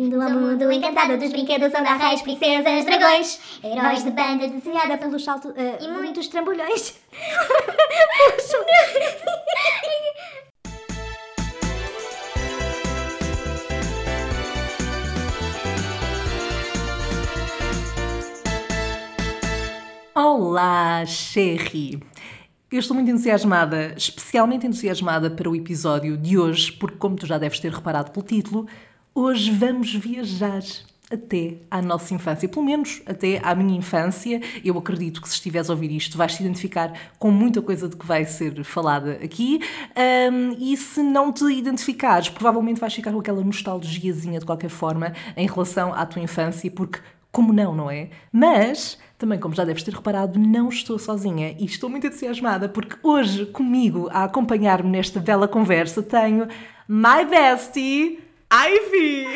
Bem-vindo ao mundo encantado dos brinquedos onde há reis, princesas, dragões, heróis de banda desenhada pelos saltos e muitos trambolhões. Olá, Sherry! Eu estou muito entusiasmada, especialmente entusiasmada para o episódio de hoje, porque, como tu já deves ter reparado pelo título, hoje vamos viajar até à nossa infância, pelo menos até à minha infância. Eu acredito que se estiveres a ouvir isto, vais te identificar com muita coisa de que vai ser falada aqui. Um, e se não te identificares, provavelmente vais ficar com aquela nostalgiazinha de qualquer forma em relação à tua infância, porque como não, não é? Mas também, como já deves ter reparado, não estou sozinha e estou muito entusiasmada porque hoje, comigo, a acompanhar-me nesta bela conversa, tenho my bestie, Ivy!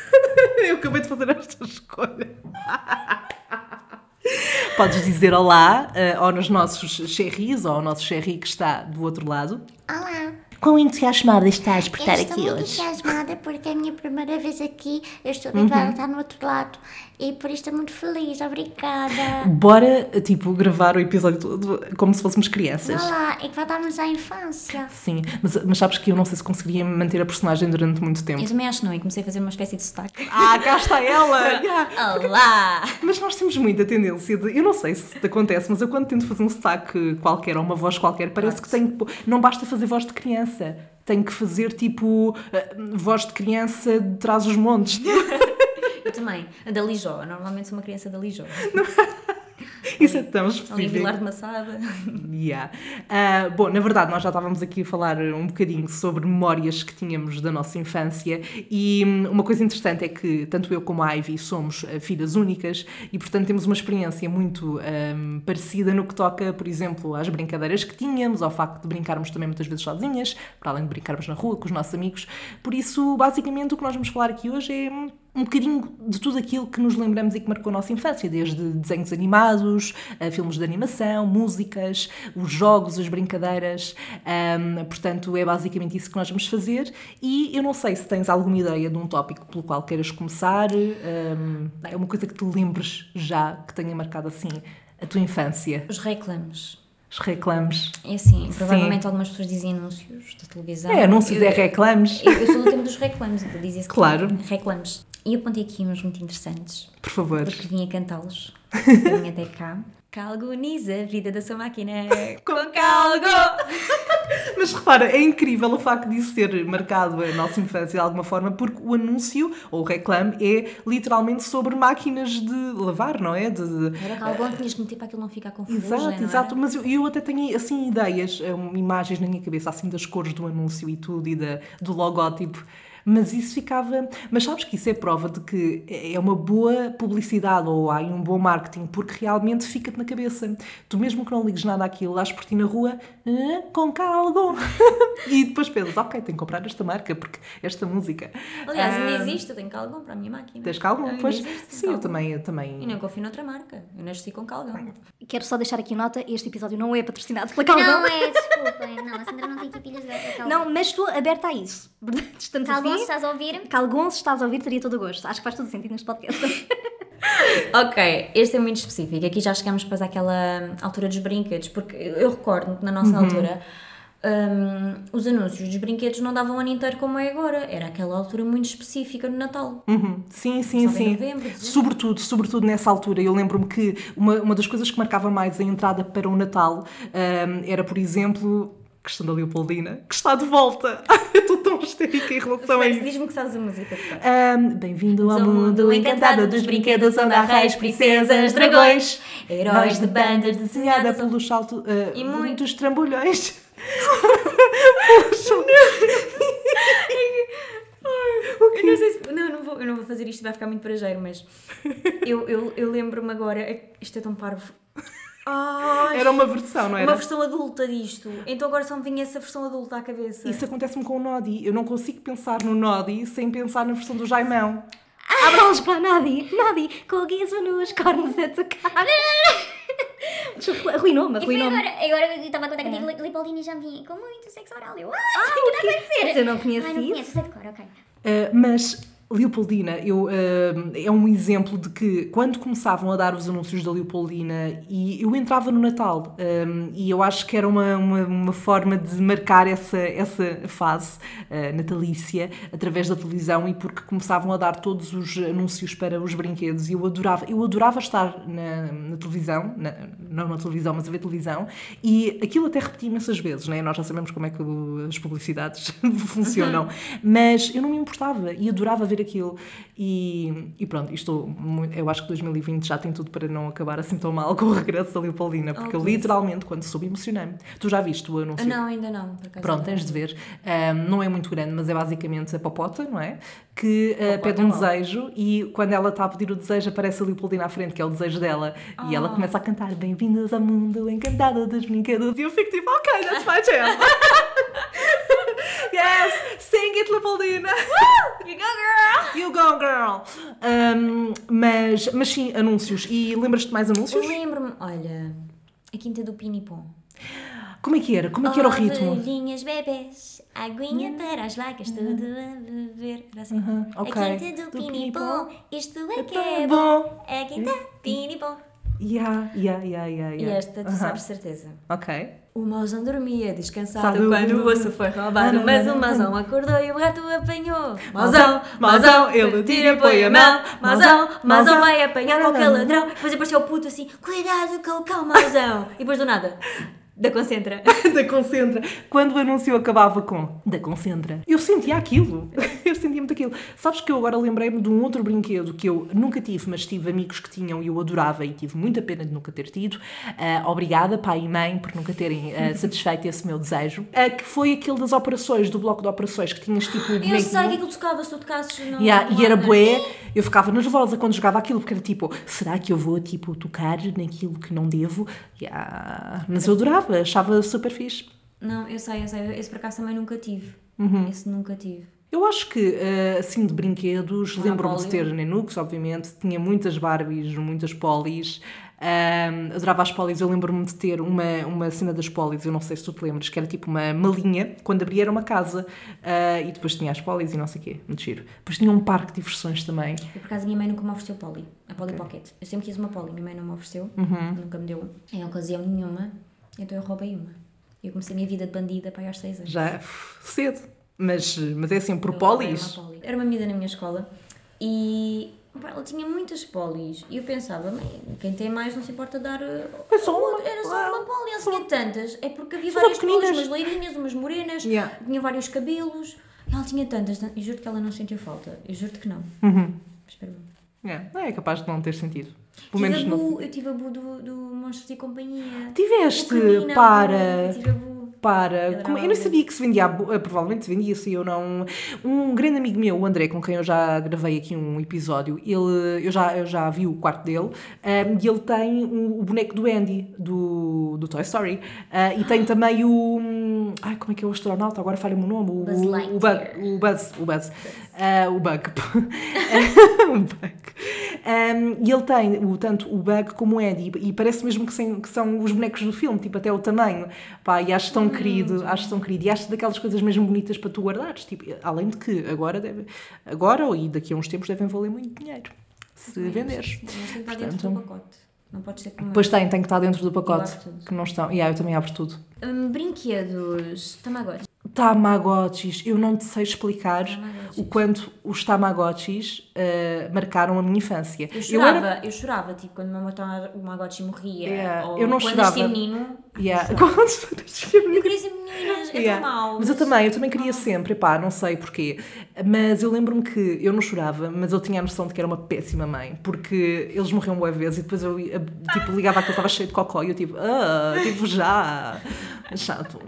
Eu acabei de fazer esta escolha. Podes dizer olá uh, ou nos nossos cherries ou ao nosso cherry que está do outro lado. Olá! Quão entusiasmada estás por estar eu estou aqui muito hoje? entusiasmada porque é a minha primeira vez aqui. Eu estou habituada a estar no outro lado e por isso estou muito feliz. Obrigada. Bora, tipo, gravar o episódio todo como se fôssemos crianças. Olá, e que voltamos à infância. Sim, mas, mas sabes que eu não sei se conseguiria manter a personagem durante muito tempo. Eu também acho que não, e comecei a fazer uma espécie de sotaque. Ah, cá está ela! Yeah. Olá! Mas nós temos muita tendência de. Eu não sei se te acontece, mas eu quando tento fazer um sotaque qualquer ou uma voz qualquer, parece que tenho. Não basta fazer voz de criança. Tenho que fazer tipo. eh, voz de criança de trás os montes. Eu também, a da Lijó. Normalmente sou uma criança da Lijó. Isso é tão Ali em específico. Vilar de Massada. Yeah. Ah, bom, na verdade, nós já estávamos aqui a falar um bocadinho sobre memórias que tínhamos da nossa infância e hum, uma coisa interessante é que tanto eu como a Ivy somos ah, filhas únicas e, portanto, temos uma experiência muito hum, parecida no que toca, por exemplo, às brincadeiras que tínhamos, ao facto de brincarmos também muitas vezes sozinhas, para além de brincarmos na rua com os nossos amigos. Por isso, basicamente, o que nós vamos falar aqui hoje é hum, um bocadinho de tudo aquilo que nos lembramos e que marcou a nossa infância, desde desenhos animados, a filmes de animação, músicas, os jogos, as brincadeiras. Ahm, portanto, é basicamente isso que nós vamos fazer. E eu não sei se tens alguma ideia de um tópico pelo qual queiras começar. ahm, é uma coisa que te lembres já, que tenha marcado assim a tua infância. Os reclamos. Os reclames. É assim, provavelmente algumas pessoas dizem anúncios da televisão. É, anúncios eu, é reclames. Eu, eu sou do tempo dos reclamos, então dizia-se que- Claro. Reclamos. E apontei aqui uns muito interessantes, Por favor. porque vim a cantá-los. Vim até cá. Calgoniza a vida da sua máquina com calgo. Mas repara, é incrível o facto disso ser marcado a nossa infância de alguma forma, porque o anúncio, ou o reclame, é literalmente sobre máquinas de lavar, não é? De, de- Era calgão, tinhas que meter para aquilo não ficar confuso. Exato, é? exato. Mas eu, eu até tenho assim ideias, hum, imagens na minha cabeça, assim das cores do anúncio e tudo, e da, do logótipo. Mas isso ficava. Mas sabes que isso é prova de que é uma boa publicidade ou há aí um bom marketing, porque realmente fica-te na cabeça. Tu, mesmo que não ligues nada àquilo, dás por ti na rua "Ah, com caldo. e depois pensas, ok, tenho que comprar esta marca, porque esta música. Aliás, ainda Ah, existe, eu tenho calgão para a minha máquina. Tens caldo? Ainda Pois, existe, sim, eu calgão. também, eu E também. não confio noutra marca. Eu nasci com calgão. Quero só deixar aqui nota, este episódio não é patrocinado pela Calgon. Não é, desculpem. Não, a Sandra não tem aqui pilhas de Calgon. Não, mas estou aberta a isso. Portanto, Estamos se assim. estás a ouvir, Calgon, se estás a ouvir, teria todo o gosto. Acho que faz todo sentido neste podcast. Ok, este é muito específico. Aqui já chegamos depois àquela altura dos brinquedos, porque eu recordo que na nossa Uhum. altura hum, os anúncios dos brinquedos não davam o ano inteiro como é agora. Era aquela altura muito específica no Natal. Uhum. Sim, sim, Só sim. novembro, sobretudo, sobretudo nessa altura. Eu lembro-me que uma, uma das coisas que marcava mais a entrada para o Natal ahm, era, por exemplo, questão da Leopoldina, que está de volta. Eu estou tão histérica em relação a isso. Diz-me que sabes a música. Ahm, Bem-vindo ao mundo encantado dos brinquedos, onde há reis, princesas, dragões, heróis de bandas desenhada pelos salto, ah, E muitos trambolhões. Eu não sei se. Não, eu não vou, eu não vou fazer isto, vai ficar muito prajeiro, mas. Eu, eu, eu lembro-me agora. é- Isto é tão parvo. Ai, Era uma versão, não era? uma versão adulta disto. Então agora só me vinha essa versão adulta à cabeça. Isso acontece-me com o Nodi. Eu não consigo pensar no Nodi sem pensar na versão do Jaimão. Abram-los para a Nadi. Nadi, com o guiso nos cornos a tocar. Arruinou-me, arruinou-me. agora, agora eu estava a contar contigo, Lipoldini e já me vinha com muito sexo oral. Eu, ah, Ah, o quê? Eu não conheço Ai, não isso. conheço, sei de cor, ok. Uh, mas Leopoldina, eu, eh, é um exemplo de que quando começavam a dar os anúncios da Leopoldina e eu entrava no Natal eh, e eu acho que era uma, uma, uma forma de marcar essa, essa fase eh, natalícia através da televisão e porque começavam a dar todos os anúncios para os brinquedos e eu adorava, eu adorava estar na, na televisão, na- não na televisão, mas a ver televisão e aquilo até repeti imensas vezes, né? nós já sabemos como é que as publicidades funcionam, mas eu não me importava e adorava ver aquilo e, e pronto, isto, mu- eu acho que 2020 já tem tudo para não acabar assim tão mal com o regresso da Leopoldina, porque eu please. literalmente quando soube emocionei-me. Tu já viste o anúncio? Ah, não, ainda não. Pronto, tens de ver. Ahm, não é muito grande, mas é basicamente a Popota, não é? Que ah, Popota pede um é desejo e quando ela está a pedir o desejo aparece a Leopoldina à frente, que é o desejo dela. E Ah. ela começa a cantar Bem-vindos ao mundo encantado dos brinquedos. E eu fico tipo, ok, that's my jam. yes, sing it, Leopoldina. You go, girl! You go, girl. Ahm, mas, mas sim, anúncios. E lembras-te de mais anúncios? Lembro-me, olha, a Quinta do Pinipom. Como é que era? Como é que era o ritmo? Ovelhinhas bebês, aguinha para as vacas, tudo a beber. Era assim. Uhum, ok. A Quinta do, Do Pinipom, isto é que tão é bom. bom. A Quinta Pinipom. Yeah, yeah, yeah, yeah, E yeah. esta tu Aham. sabes de certeza. Ok. O mauzão dormia descansado Sabe quando o- osso foi roubado, mas o mauzão acordou e o rato apanhou. Mauzão, Mauzão, ele tira põe a mão. Mauzão, mauzão vai apanhar qualquer ladrão. Depois apareceu o puto assim, cuidado com o cão, mauzão. E depois do nada, da concentra. da Concentra. Quando o anúncio acabava com da Concentra, eu sentia aquilo. Eu sentia muito aquilo. Sabes que eu agora lembrei-me de um outro brinquedo que eu nunca tive, mas tive amigos que tinham e eu adorava e tive muita pena de nunca ter tido. Ah, obrigada, pai e mãe, por nunca terem ah, satisfeito esse meu desejo. Ah, que foi aquele das operações, do bloco de operações, que tinhas tipo Eu sei que aquilo tocava se tu tocasses no. Yeah, no e era não é? bué, eu ficava nervosa quando jogava aquilo, porque era tipo, será que eu vou tipo tocar naquilo que não devo? Yeah. Mas eu adorava, achava super fixe. Não, eu sei, eu sei. Esse por acaso também nunca tive. Uhum. Esse nunca tive. Eu acho que, eh, assim, de brinquedos, lembro-me de ter Nenuks, obviamente, tinha muitas Barbies, muitas Polis, Ahm, adorava as Polis, eu lembro-me de ter uma, uma cena das Polis, eu não sei se tu te lembras, que era tipo uma malinha, quando abria era uma casa, ah, e depois tinha as Polis e não sei o quê, muito giro. Depois tinha um parque de diversões também. Eu, por acaso, a minha mãe nunca me ofereceu Polly. A Polly Pocket. Eu sempre quis uma Polly, minha mãe não me ofereceu. Uhum. Nunca me deu em ocasião nenhuma. Então eu roubei uma. Eu comecei a minha vida de bandida para aí aos 6 anos. Já uf, cedo, mas, mas é assim, por Eu Polis. uma. Era uma menina na minha escola e pá, ela tinha muitas polis. E eu pensava, "Bem, quem tem mais não se importa dar. uh, É só outra." uma. Era só Ah, uma poli. Ela tinha tantas. É porque havia várias polis, umas loirinhas, umas morenas, Yeah. tinha vários cabelos. E ela tinha tantas. tan- E juro que ela não sentiu falta. Eu juro-te que não. Uhum. Espera bem. É, não é capaz de não ter sentido. Tive Pelo menos a bu, eu tive a bu do, do Monstros e Companhia. Tiveste, O para. Eu tive a bu. Para, como- eu não sabia que se vendia, eh, provavelmente se vendia, se eu não. Um grande amigo meu, o André, com quem eu já gravei aqui um episódio, ele, eu, já, eu já vi o quarto dele ehm, e ele tem o, o boneco do Andy, do, do Toy Story, ah, e tem também o. hum, Ai, como é que é o astronauta? Agora falha-me o nome. O, Buzz o, Lightyear. Bug, o Buzz. O Buzz. Ah, o Bug. o Bug. Um, e ele tem o, tanto o Bug como o Andy, e parece mesmo que, sem- que são os bonecos do filme, tipo, até o tamanho. Pá, e acho tão querido, acho tão querido. E acho daquelas coisas mesmo bonitas para tu guardares. Tipo, além de que agora, deve, agora e daqui a uns tempos devem valer muito dinheiro. Se venderes. Mas tem que estar dentro do pacote. Não pode ser como. Pois tem, tem que estar dentro do pacote. Que não estão. E yeah, eu também abro tudo. Hum, brinquedos. Tamagotchi. Tamagotchis, eu não te sei explicar Tamagotchis. o quanto os Tamagotchis eh, marcaram a minha infância. Eu Eu chorava, era- eu, chorava, tipo, quando o meu Tamagotchi morria. Yeah, Ou eu não quando chorava. menino. Yeah. eu. Quando- Eu queria ser meninas, é Yeah. tão mau. Mas eu também, eu também queria sempre, pá, não sei porquê. Mas eu lembro-me que eu não chorava, mas eu tinha a noção de que era uma péssima mãe, porque eles morriam boa vez e depois eu tipo, ligava que eu estava cheio de cocó e eu tipo, ah, tipo, já, chato.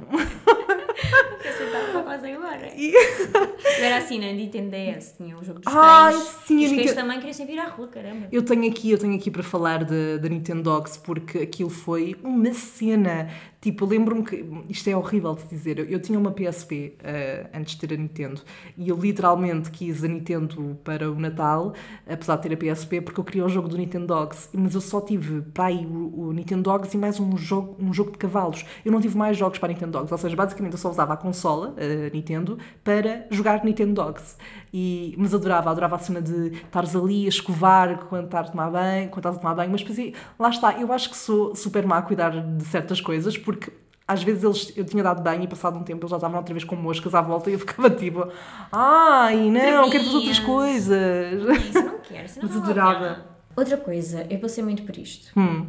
Eu sentava quase agora. Eu era assim na Nintendo DS, tinha o jogo dos Ai, cães. sim, Os cães Nintendo- também queriam sempre ir à rua, caramba. Eu tenho aqui, eu tenho aqui para falar da da Nintendo Dogs porque aquilo foi uma cena. Tipo, lembro-me que isto é horrível de dizer. Eu, eu tinha uma PSP eh, antes de ter a Nintendo e eu literalmente quis a Nintendo para o Natal, apesar de ter a PSP, porque eu queria o jogo do Nintendo Dogs. Mas eu só tive para aí o, o Nintendo Dogs e mais um jogo, um jogo de cavalos. Eu não tive mais jogos para a Nintendo Dogs, ou seja, basicamente eu só usava a consola, a Nintendo, Nintendo para jogar Nintendo Dogs. E, mas adorava, adorava a cena de estares ali a escovar quando estás a tomar banho, quando estás a tomar banho, mas depois, lá está, eu acho que sou super má a cuidar de certas coisas, porque às vezes eles, eu tinha dado banho e passado um tempo eles já estavam outra vez com moscas à volta e eu ficava tipo, ai não, quero fazer outras Outra coisas. Isso não quero, isso não Mas adorava. Outra coisa, eu passei muito por isto. Hum,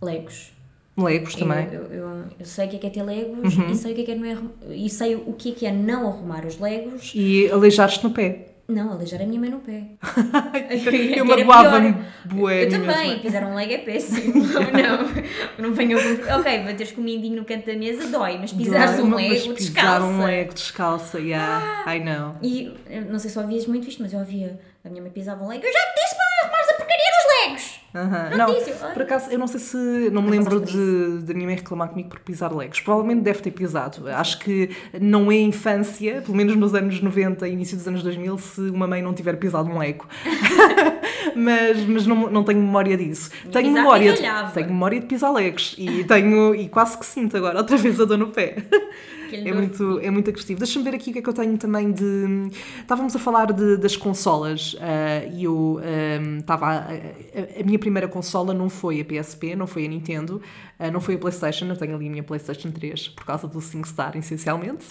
Legos. Legos também. Uhum. Eu, eu, eu- sei o que é que é ter Legos e sei o que é que é não é e sei o que é que é não arrumar os Legos. E aleijaste no pé. Não, aleijar a minha mãe no pé. Eu magoava-me bué. Eu a também, pisar um leg é péssimo. não, não venham com. Ok, bateres com o mindinho no canto da mesa dói, mas pisares um mas lego pisar descalça. um lego descalça, yeah. I know. E eu não sei se ouvias muito isto, mas eu ouvia a minha mãe pisava um lego. Eu já te disse para arrumares a porcaria dos legos! Aham. Não por acaso, eu não sei se. Não me lembro de, de mãe reclamar comigo por pisar legos. Provavelmente deve ter pisado. Acho que não é infância, pelo menos nos anos 90 e início dos anos 2000, se uma mãe não tiver pisado um lego. mas mas não, não tenho memória disso. Tenho pisar memória, de, tenho memória de pisar legos. E, tenho, e quase que sinto agora outra vez a dor no pé. É muito, é muito agressivo. Deixa-me ver aqui o que é que eu tenho também de. Estávamos a falar de- das consolas ah, e eu ah, estava. a, a- a minha primeira consola não foi a PSP, não foi a Nintendo, ah, não foi a PlayStation. Eu tenho ali a minha PlayStation 3 por causa do SingStar, essencialmente.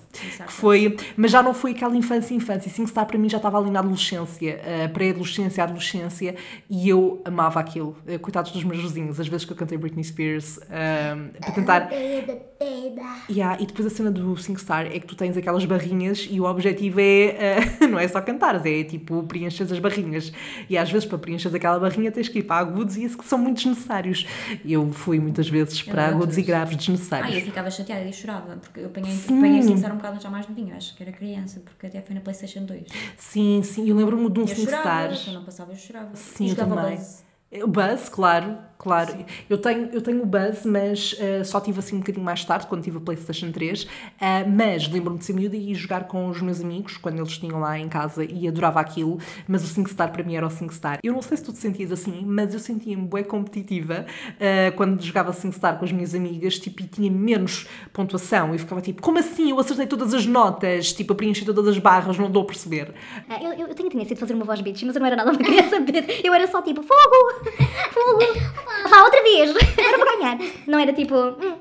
Que foi, mas já não foi aquela infância, infância. SingStar para mim já estava ali na adolescência, ah, pré-adolescência, adolescência, e eu amava aquilo. Ah, Coitados dos meus vizinhos, às vezes que eu cantei Britney Spears para tentar. Yeah, e depois a cena do SingStar é que tu tens aquelas barrinhas e o objetivo é, não é só cantares, é tipo preenches as barrinhas. E às vezes para preencher aquela barrinha tens que ir para agudos e isso que são muito desnecessários. Eu fui muitas vezes para adoro agudos e graves Ah, eu desnecessários. ficava chateada e chorava, porque eu apanhei, Sim. apanhei SingStar um bocado já mais novinha, acho que era criança, porque até foi na PlayStation 2. Sim, sim, eu lembro-me de um Eu SingStar. chorava, quando não passava eu chorava. Sim, eu jogava também. Buzz. O Buzz, claro, claro. Eu tenho, eu tenho o Buzz, mas eh, só tive assim um bocadinho mais tarde, quando tive a PlayStation 3. Ah, mas lembro-me de ser miúda e jogar com os meus amigos, quando eles tinham lá em casa, e adorava aquilo. Mas o SingStar para mim era o SingStar. Eu não sei se tu te sentias assim, mas eu sentia-me bué competitiva ah, quando jogava SingStar com as minhas amigas, tipo, e tinha menos pontuação. E ficava tipo, como assim? Eu acertei todas as notas, tipo, a preencher todas as barras, não dou a perceber. Ah, Eu, eu, eu tenho a tendência de fazer uma voz bitch, mas eu não era nada uma criança bitch. Eu era só tipo, fogo! Fogo! Vá, outra vez! Agora vou ganhar. Não era tipo, hum.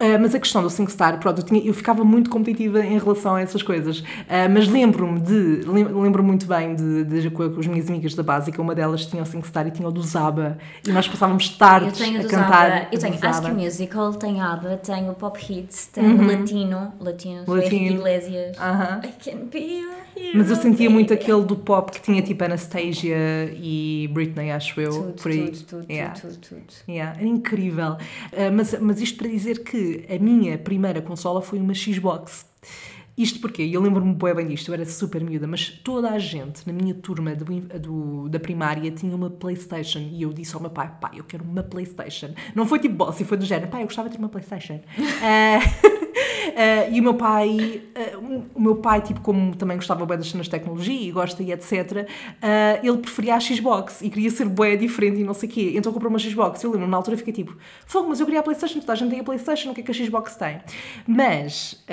Uh, mas a questão do SingStar, pronto, eu, tinha- eu ficava muito competitiva em relação a essas coisas. Uh, mas lembro-me de, lem- lembro muito bem de, de, com com as minhas amigas da básica, uma delas tinha o SingStar e tinha o do Zaba. E nós passávamos tardes a cantar. Zaba, eu tenho. School Musical, tenho ABBA, tenho Pop Hits, tenho Latino, Latino, Henrique Latino. Iglesias. Aham. I can be hero, Mas eu sentia muito aquele do pop que tinha tipo Anastasia e Britney, acho eu. Tudo, por aí. tudo, tudo, Yeah. tudo, tudo, tudo. Yeah, era incrível. Uh, mas, mas isto para dizer que a minha primeira consola foi uma Xbox. Isto porque eu lembro-me bem bem disto, eu era super miúda, mas toda a gente na minha turma do, do- da primária tinha uma Playstation e eu disse ao meu pai, pai, eu quero uma Playstation. Não foi tipo boss, foi do género, pai, eu gostava de ter uma Playstation. Ah, ah, e o meu pai, ah, o meu pai, tipo, como também gostava bem das cenas de tecnologia e gosta e etc, ah, ele preferia a Xbox e queria ser bué diferente e não sei o quê. Então comprou uma Xbox. Eu lembro, na altura fiquei tipo, fogo, mas eu queria a Playstation, toda a gente tem a Playstation, o que é que a Xbox tem? Mas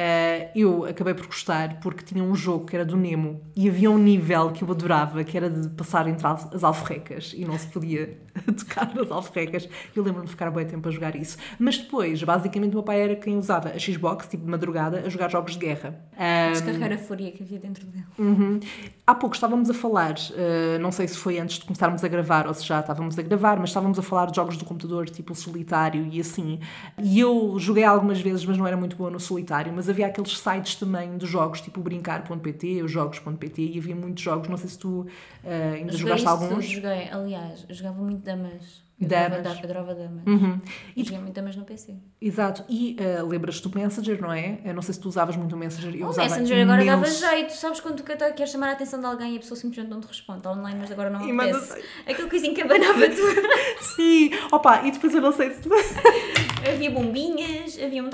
eu acabei por gostar porque tinha um jogo que era do Nemo e havia um nível que eu adorava, que era de passar entre as alforrecas e não se podia tocar nas alforrecas. Eu lembro-me de ficar bem tempo a jogar isso. Mas depois, basicamente, o meu pai era quem usava a Xbox, tipo de madrugada, a jogar jogos de guerra. Ah, Descarregar a fúria que havia dentro dele. Uhum. Há pouco estávamos a falar, eh, não sei se foi antes de começarmos a gravar ou se já estávamos a gravar, mas estávamos a falar de jogos do computador, tipo solitário e assim. E eu joguei algumas vezes, mas não era muito boa no solitário. Mas havia aqueles sites também de jogos, tipo brincar.pt, os jogos.pt, e havia muitos jogos. Não sei se tu eh, ainda Joguei jogaste isso alguns. Joguei, aliás, jogava muito damas. Eu Damas. Da- adorava damas. Uhum. E joguei muito damas no PC. Exato. E eh, lembras-te do Messenger, não é? Eu não sei se tu usavas muito o Messenger. Eu o usava Messenger agora dava imenso. jeito. Sabes quando tu quer- queres chamar a atenção de alguém e a pessoa simplesmente não te responde. Online, mas agora não E apetece. Aquele coisinho que abanava tudo. Sim! Opa, e depois eu não sei se tu... havia bombinhas, havia um...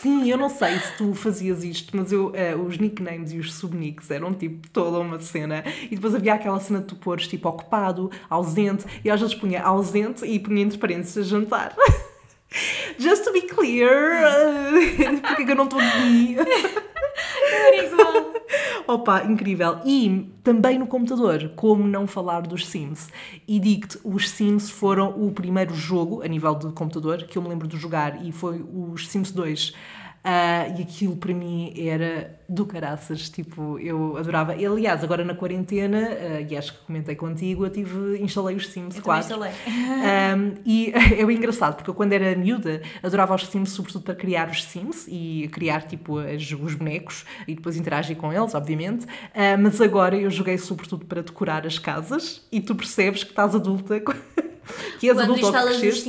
Sim, eu não sei se tu fazias isto, mas eu, eh, os nicknames e os subnicks eram tipo toda uma cena. E depois havia aquela cena de tu pôres tipo ocupado, ausente, e às vezes punha ausente e punha entre parênteses jantar. Just to be clear, eh, porque é que eu não estou aqui? Opa, incrível. E também no computador, como não falar dos Sims? E digo-te, os Sims foram o primeiro jogo a nível de computador que eu me lembro de jogar e foi os Sims 2. Ah, e aquilo para mim era do caraças, tipo, eu adorava. E, aliás, agora na quarentena, ah, e acho que comentei contigo, eu tive, instalei os Sims Eu também 4. instalei. Um, e é bem engraçado, porque eu quando era miúda adorava os Sims sobretudo para criar os Sims e criar tipo as- os bonecos e depois interagir com eles, obviamente. Ah, mas agora eu joguei sobretudo para decorar as casas e tu percebes que estás adulta, que és Quando que instalas os vês-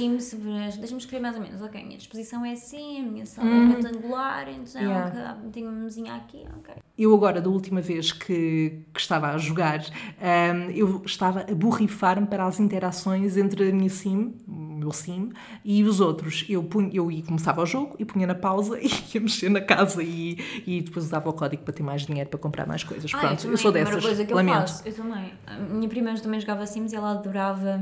deixa-me escrever mais ou menos. Ok, a minha disposição é assim, a minha sala Uhum. é retangular, então Yeah. tenho uma mesinha aqui, ok. Eu agora, da última vez que, que estava a jogar, ahm, eu estava a borrifar-me para as interações entre a minha sim, o meu sim, e os outros. Eu, punha, eu ia, começava o jogo e punha na pausa e ia mexer na casa e, e depois usava o código para ter mais dinheiro para comprar mais coisas. Ah, Pronto, eu, também, sou a primeira dessas. coisa que eu Lamento. faço, eu também. A minha prima também jogava Sims e ela adorava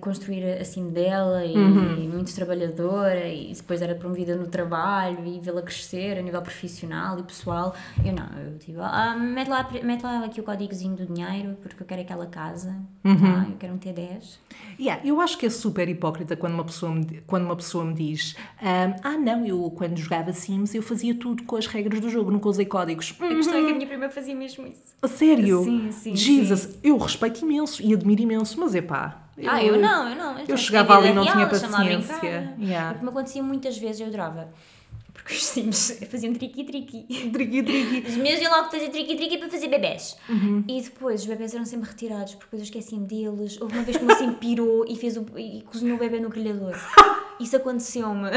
construir a sim dela e, Uhum. e muito trabalhadora e depois era promovida no trabalho e vê-la crescer a nível profissional e pessoal. Eu não, eu tipo, ah, mete, lá, mete lá aqui o códigozinho do dinheiro porque eu quero aquela casa, Uhum. tá? eu quero um T10. Yeah, eu acho que é super hipócrita quando uma pessoa me, quando uma pessoa me diz ahm, ah não, eu quando jogava Sims eu fazia tudo com as regras do jogo, nunca usei códigos. A questão é que a minha prima fazia mesmo isso. A sério? Sim, sim, Jesus, eu respeito imenso e admiro imenso, mas é pá. Ah, eu não, eu não. Eu também chegava tinha ali e não tinha real, em paciência. Yeah. O que me acontecia muitas vezes, eu adorava. Porque os Sims faziam triqui-triqui. Triqui, triqui. Os meus iam logo fazer triqui-triqui para fazer bebés. Uhum. E depois os bebés eram sempre retirados porque depois eu esquecia-me deles. Houve uma vez que o meu sim pirou e, fez o, e cozinhou o bebê no grelhador. Isso aconteceu-me.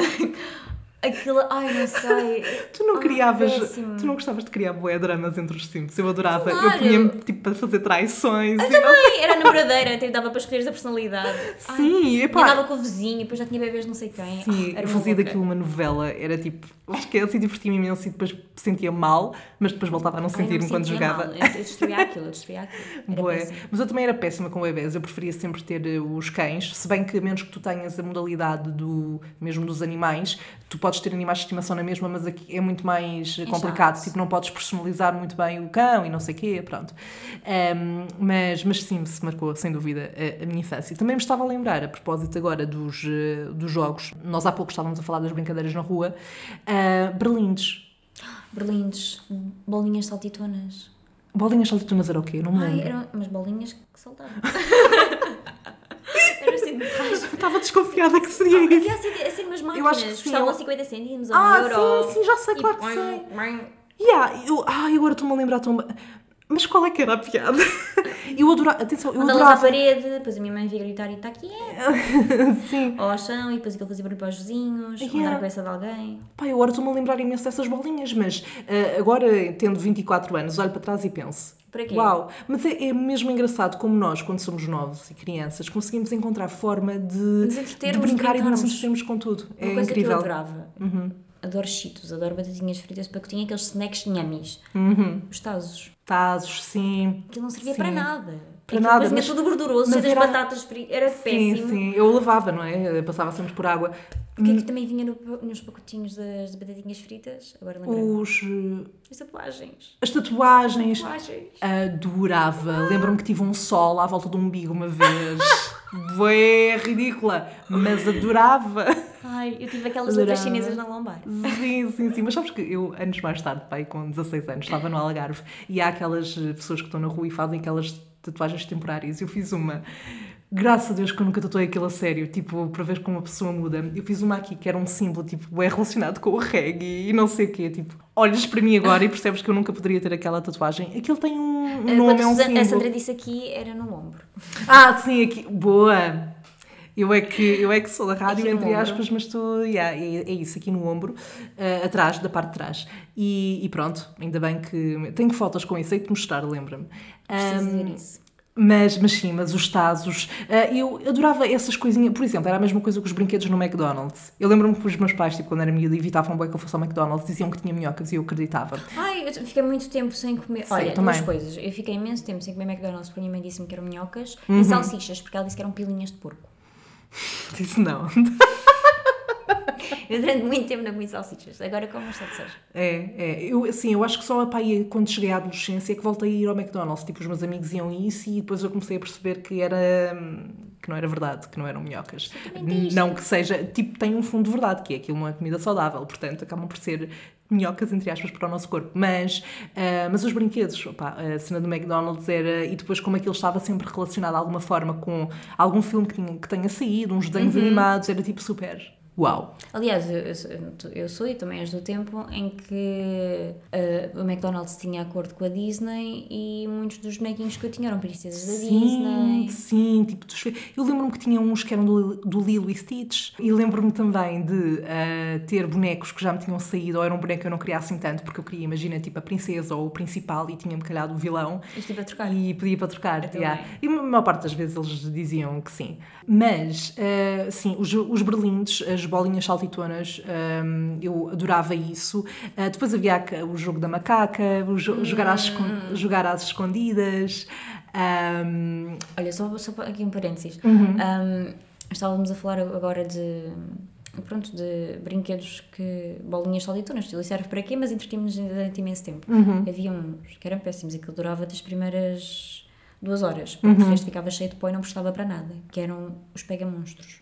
Aquilo, ai não sei. Tu não Ah, criavas, péssimo. tu não gostavas de criar bué dramas entre os Sims. Eu adorava. Eu Claro. punha-me tipo para fazer traições. e não- Também, era namoradeira, até dava para escolher a personalidade. Ai, Sim, e epá. andava com o vizinho, depois já tinha bebês não sei quem. Sim, Ah, era eu fazia daquilo uma novela. Era tipo, esquece e divertia-me imenso e depois sentia mal, mas depois voltava a não Ai, não me sentir-me quando sentia jogava. mal. Eu, eu destruía aquilo, eu destruía aquilo. Péssimo. Mas eu também era péssima com bebés, eu preferia sempre ter eh, os cães, se bem que a menos que tu tenhas a modalidade do mesmo dos animais, tu podes ter animais de estimação na mesma, mas aqui é muito mais complicado, chato. tipo, não podes personalizar muito bem o cão e não sei o quê, pronto. Ahm, mas, mas sim, se marcou, sem dúvida, a, a minha infância. Também me estava a lembrar, a propósito agora dos, eh, dos jogos, nós há pouco estávamos a falar das brincadeiras na rua, ah, berlindes. Berlindes, bolinhas saltitonas. Bolinhas saltitonas era o quê? Não me Ai, lembro. eram umas bolinhas que saltavam. Era assim de trás. Estava desconfiada que seria isso. Havia assim, assim umas máquinas, Eu acho que sim, custavam eu- 50 cêntimos ou Ah, um euro. sim, sim, já sei, claro que sei. Yeah, eu, ai, agora estou-me a lembrar tão bem. Mas qual é que era a piada? Eu adorava, atenção, eu Mandá-las à adorava. parede, depois a minha mãe via gritar e está aqui, Sim. ou ao chão, e depois aquilo fazia barulho para os vizinhos, Yeah. mandar a cabeça de alguém. Pá, eu agora estou-me a lembrar imenso dessas bolinhas, mas ah, agora, tendo 24 anos, olho para trás e penso. Para quê? Uau! Mas é, é mesmo engraçado como nós, quando somos novos e crianças, conseguimos encontrar forma de, de brincar e de nos entretermos com tudo. É Uma coisa incrível. Uhum. que eu adorava. Adoro cheetos, adoro batatinhas fritas de pacotinho, aqueles snacks nhamis. Uhum. Os tazos. Tazos, sim. Aquilo não servia Sim. para nada. Para Aquilo nada, mas- vinha tudo gorduroso, cheio das era- batatas fritas. Era Sim, péssimo. sim. Eu lavava, não é? Eu Passava sempre por água. O que é que também vinha no- nos pacotinhos das batatinhas fritas? Agora lembrei. Os, eh, As tatuagens. as tatuagens. Tatuagens. Adorava. Lembro-me que tive um sol à volta do umbigo uma vez. Bué ridícula, mas adorava. Ai, eu tive aquelas letras Adorava. chinesas na lombar. Sim, sim, sim. Mas sabes que eu, anos mais tarde, pai, com 16 anos, estava no Algarve e há aquelas pessoas que estão na rua e fazem aquelas tatuagens temporárias. Eu fiz uma. Graças a Deus que eu nunca tatuei aquilo a sério, tipo, para ver como uma pessoa muda. Eu fiz uma aqui que era um símbolo, tipo, é relacionado com o reggae e não sei o quê. Tipo, olhas para mim agora e percebes que eu nunca poderia ter aquela tatuagem. Aquilo tem um, um Eh, nome, é um Susa- a símbolo. Sandra disse aqui, era no ombro. Ah, sim, aqui. Boa! Eu é que, eu é que sou da rádio, entre aspas, mas estou. Yeah, é, é isso, aqui no ombro, eh, atrás, da parte de trás. E, e pronto, ainda bem que. Tenho fotos com isso, hei de mostrar, lembra-me. Preciso dizer isso. mas, mas sim, mas os Tazos. ah, eu adorava essas coisinhas. Por exemplo, era a mesma coisa que os brinquedos no McDonald's. Eu lembro-me que os meus pais, tipo, quando era miúda, evitavam bem que eu fosse ao McDonald's, diziam que tinha minhocas e eu acreditava. Ai, eu fiquei muito tempo sem comer. Sim, Olha, também. duas coisas. Eu fiquei imenso tempo sem comer McDonald's porque a minha mãe disse-me que eram minhocas Uhum. e salsichas, porque ela disse que eram pilinhas de porco. Disse não. Eu durante muito tempo não comi salsichas, agora como as salsichas. É, é. Eu, assim, eu acho que só pá, aí, quando cheguei à adolescência é que voltei a ir ao McDonald's. Tipo, os meus amigos iam a isso e depois eu comecei a perceber que era. que não era verdade, que não eram minhocas. Não que seja. Tipo, tem um fundo de verdade, que é aquilo não é comida saudável, portanto acabam por ser minhocas, entre aspas, para o nosso corpo. Mas, ah, mas os brinquedos, opá, a cena do McDonald's era. E depois, como aquilo estava sempre relacionado de alguma forma com algum filme que, tinha, que tenha saído, uns desenhos animados, era tipo super. Uau! Aliás, eu, eu sou- e também és do tempo em que eh, o McDonald's tinha acordo com a Disney e muitos dos bonequinhos que eu tinha eram princesas da Sim, Disney. sim, tipo, dos eu lembro-me que tinha uns que eram do, do Lilo e Stitch e lembro-me também de ah, ter bonecos que já me tinham saído ou era um boneco que eu não queria assim tanto porque eu queria, imagina, tipo a princesa ou o principal e tinha-me calhado o vilão Isto é para trocar. e pedia para trocar. yeah. E a maior parte das vezes eles diziam que sim. Mas, ah, sim, os, os berlindes, as bolinhas saltitonas, ah, eu adorava isso. Ah, depois havia o jogo da macaca, o jo- jogar, às, escon- jogar às escondidas. ah, Olha, só, só aqui um parênteses. Uhum. Um, estávamos a falar agora de. Pronto, de brinquedos que. bolinhas solitunas, aquilo serve para quê? Mas entretimos durante imenso tempo. Uhum. Havia uns que eram péssimos, aquilo durava das primeiras duas horas, porque Uhum. o resto ficava cheio de pó e não prestava para nada, que eram os pega-monstros.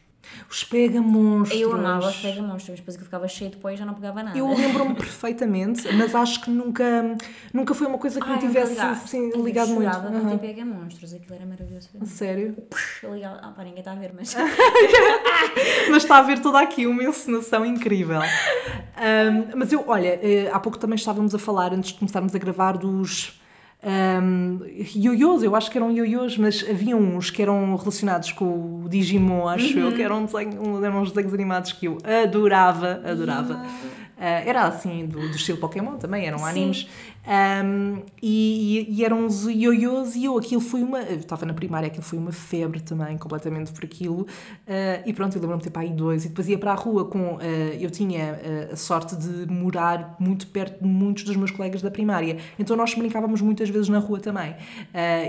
Os pega-monstros. Eu amava os pega-monstros, depois aquilo ficava cheio de pó e já não pegava nada. Eu lembro-me perfeitamente, mas acho que nunca, nunca foi uma coisa que Ai, me tivesse assim, Eu ligado muito. Aham. para ter pega-monstros, aquilo era maravilhoso. Sério? Eu ligava, ah pá, ninguém está a ver, mas... Mas está a ver toda aqui uma encenação incrível. Ahm, mas eu, olha, eh, há pouco também estávamos a falar, antes de começarmos a gravar, dos ahm, ioiôs. Eu acho que eram ioiôs, mas havia uns que eram relacionados com o Digimon, acho eu, que eram, um desenho, um- eram uns desenhos animados que eu adorava, adorava. Ah, era assim, do, do estilo Pokémon também, eram Sim. animes. Ahm, e, e- e eram os ioiôs e eu, aquilo foi uma. Eu estava na primária, aquilo foi uma febre também, completamente por aquilo. Ah, e pronto, eu lembro-me de ter para aí dois. E depois ia para a rua com. ah, eu tinha ah, a sorte de morar muito perto de muitos dos meus colegas da primária. Então nós brincávamos muitas vezes na rua também.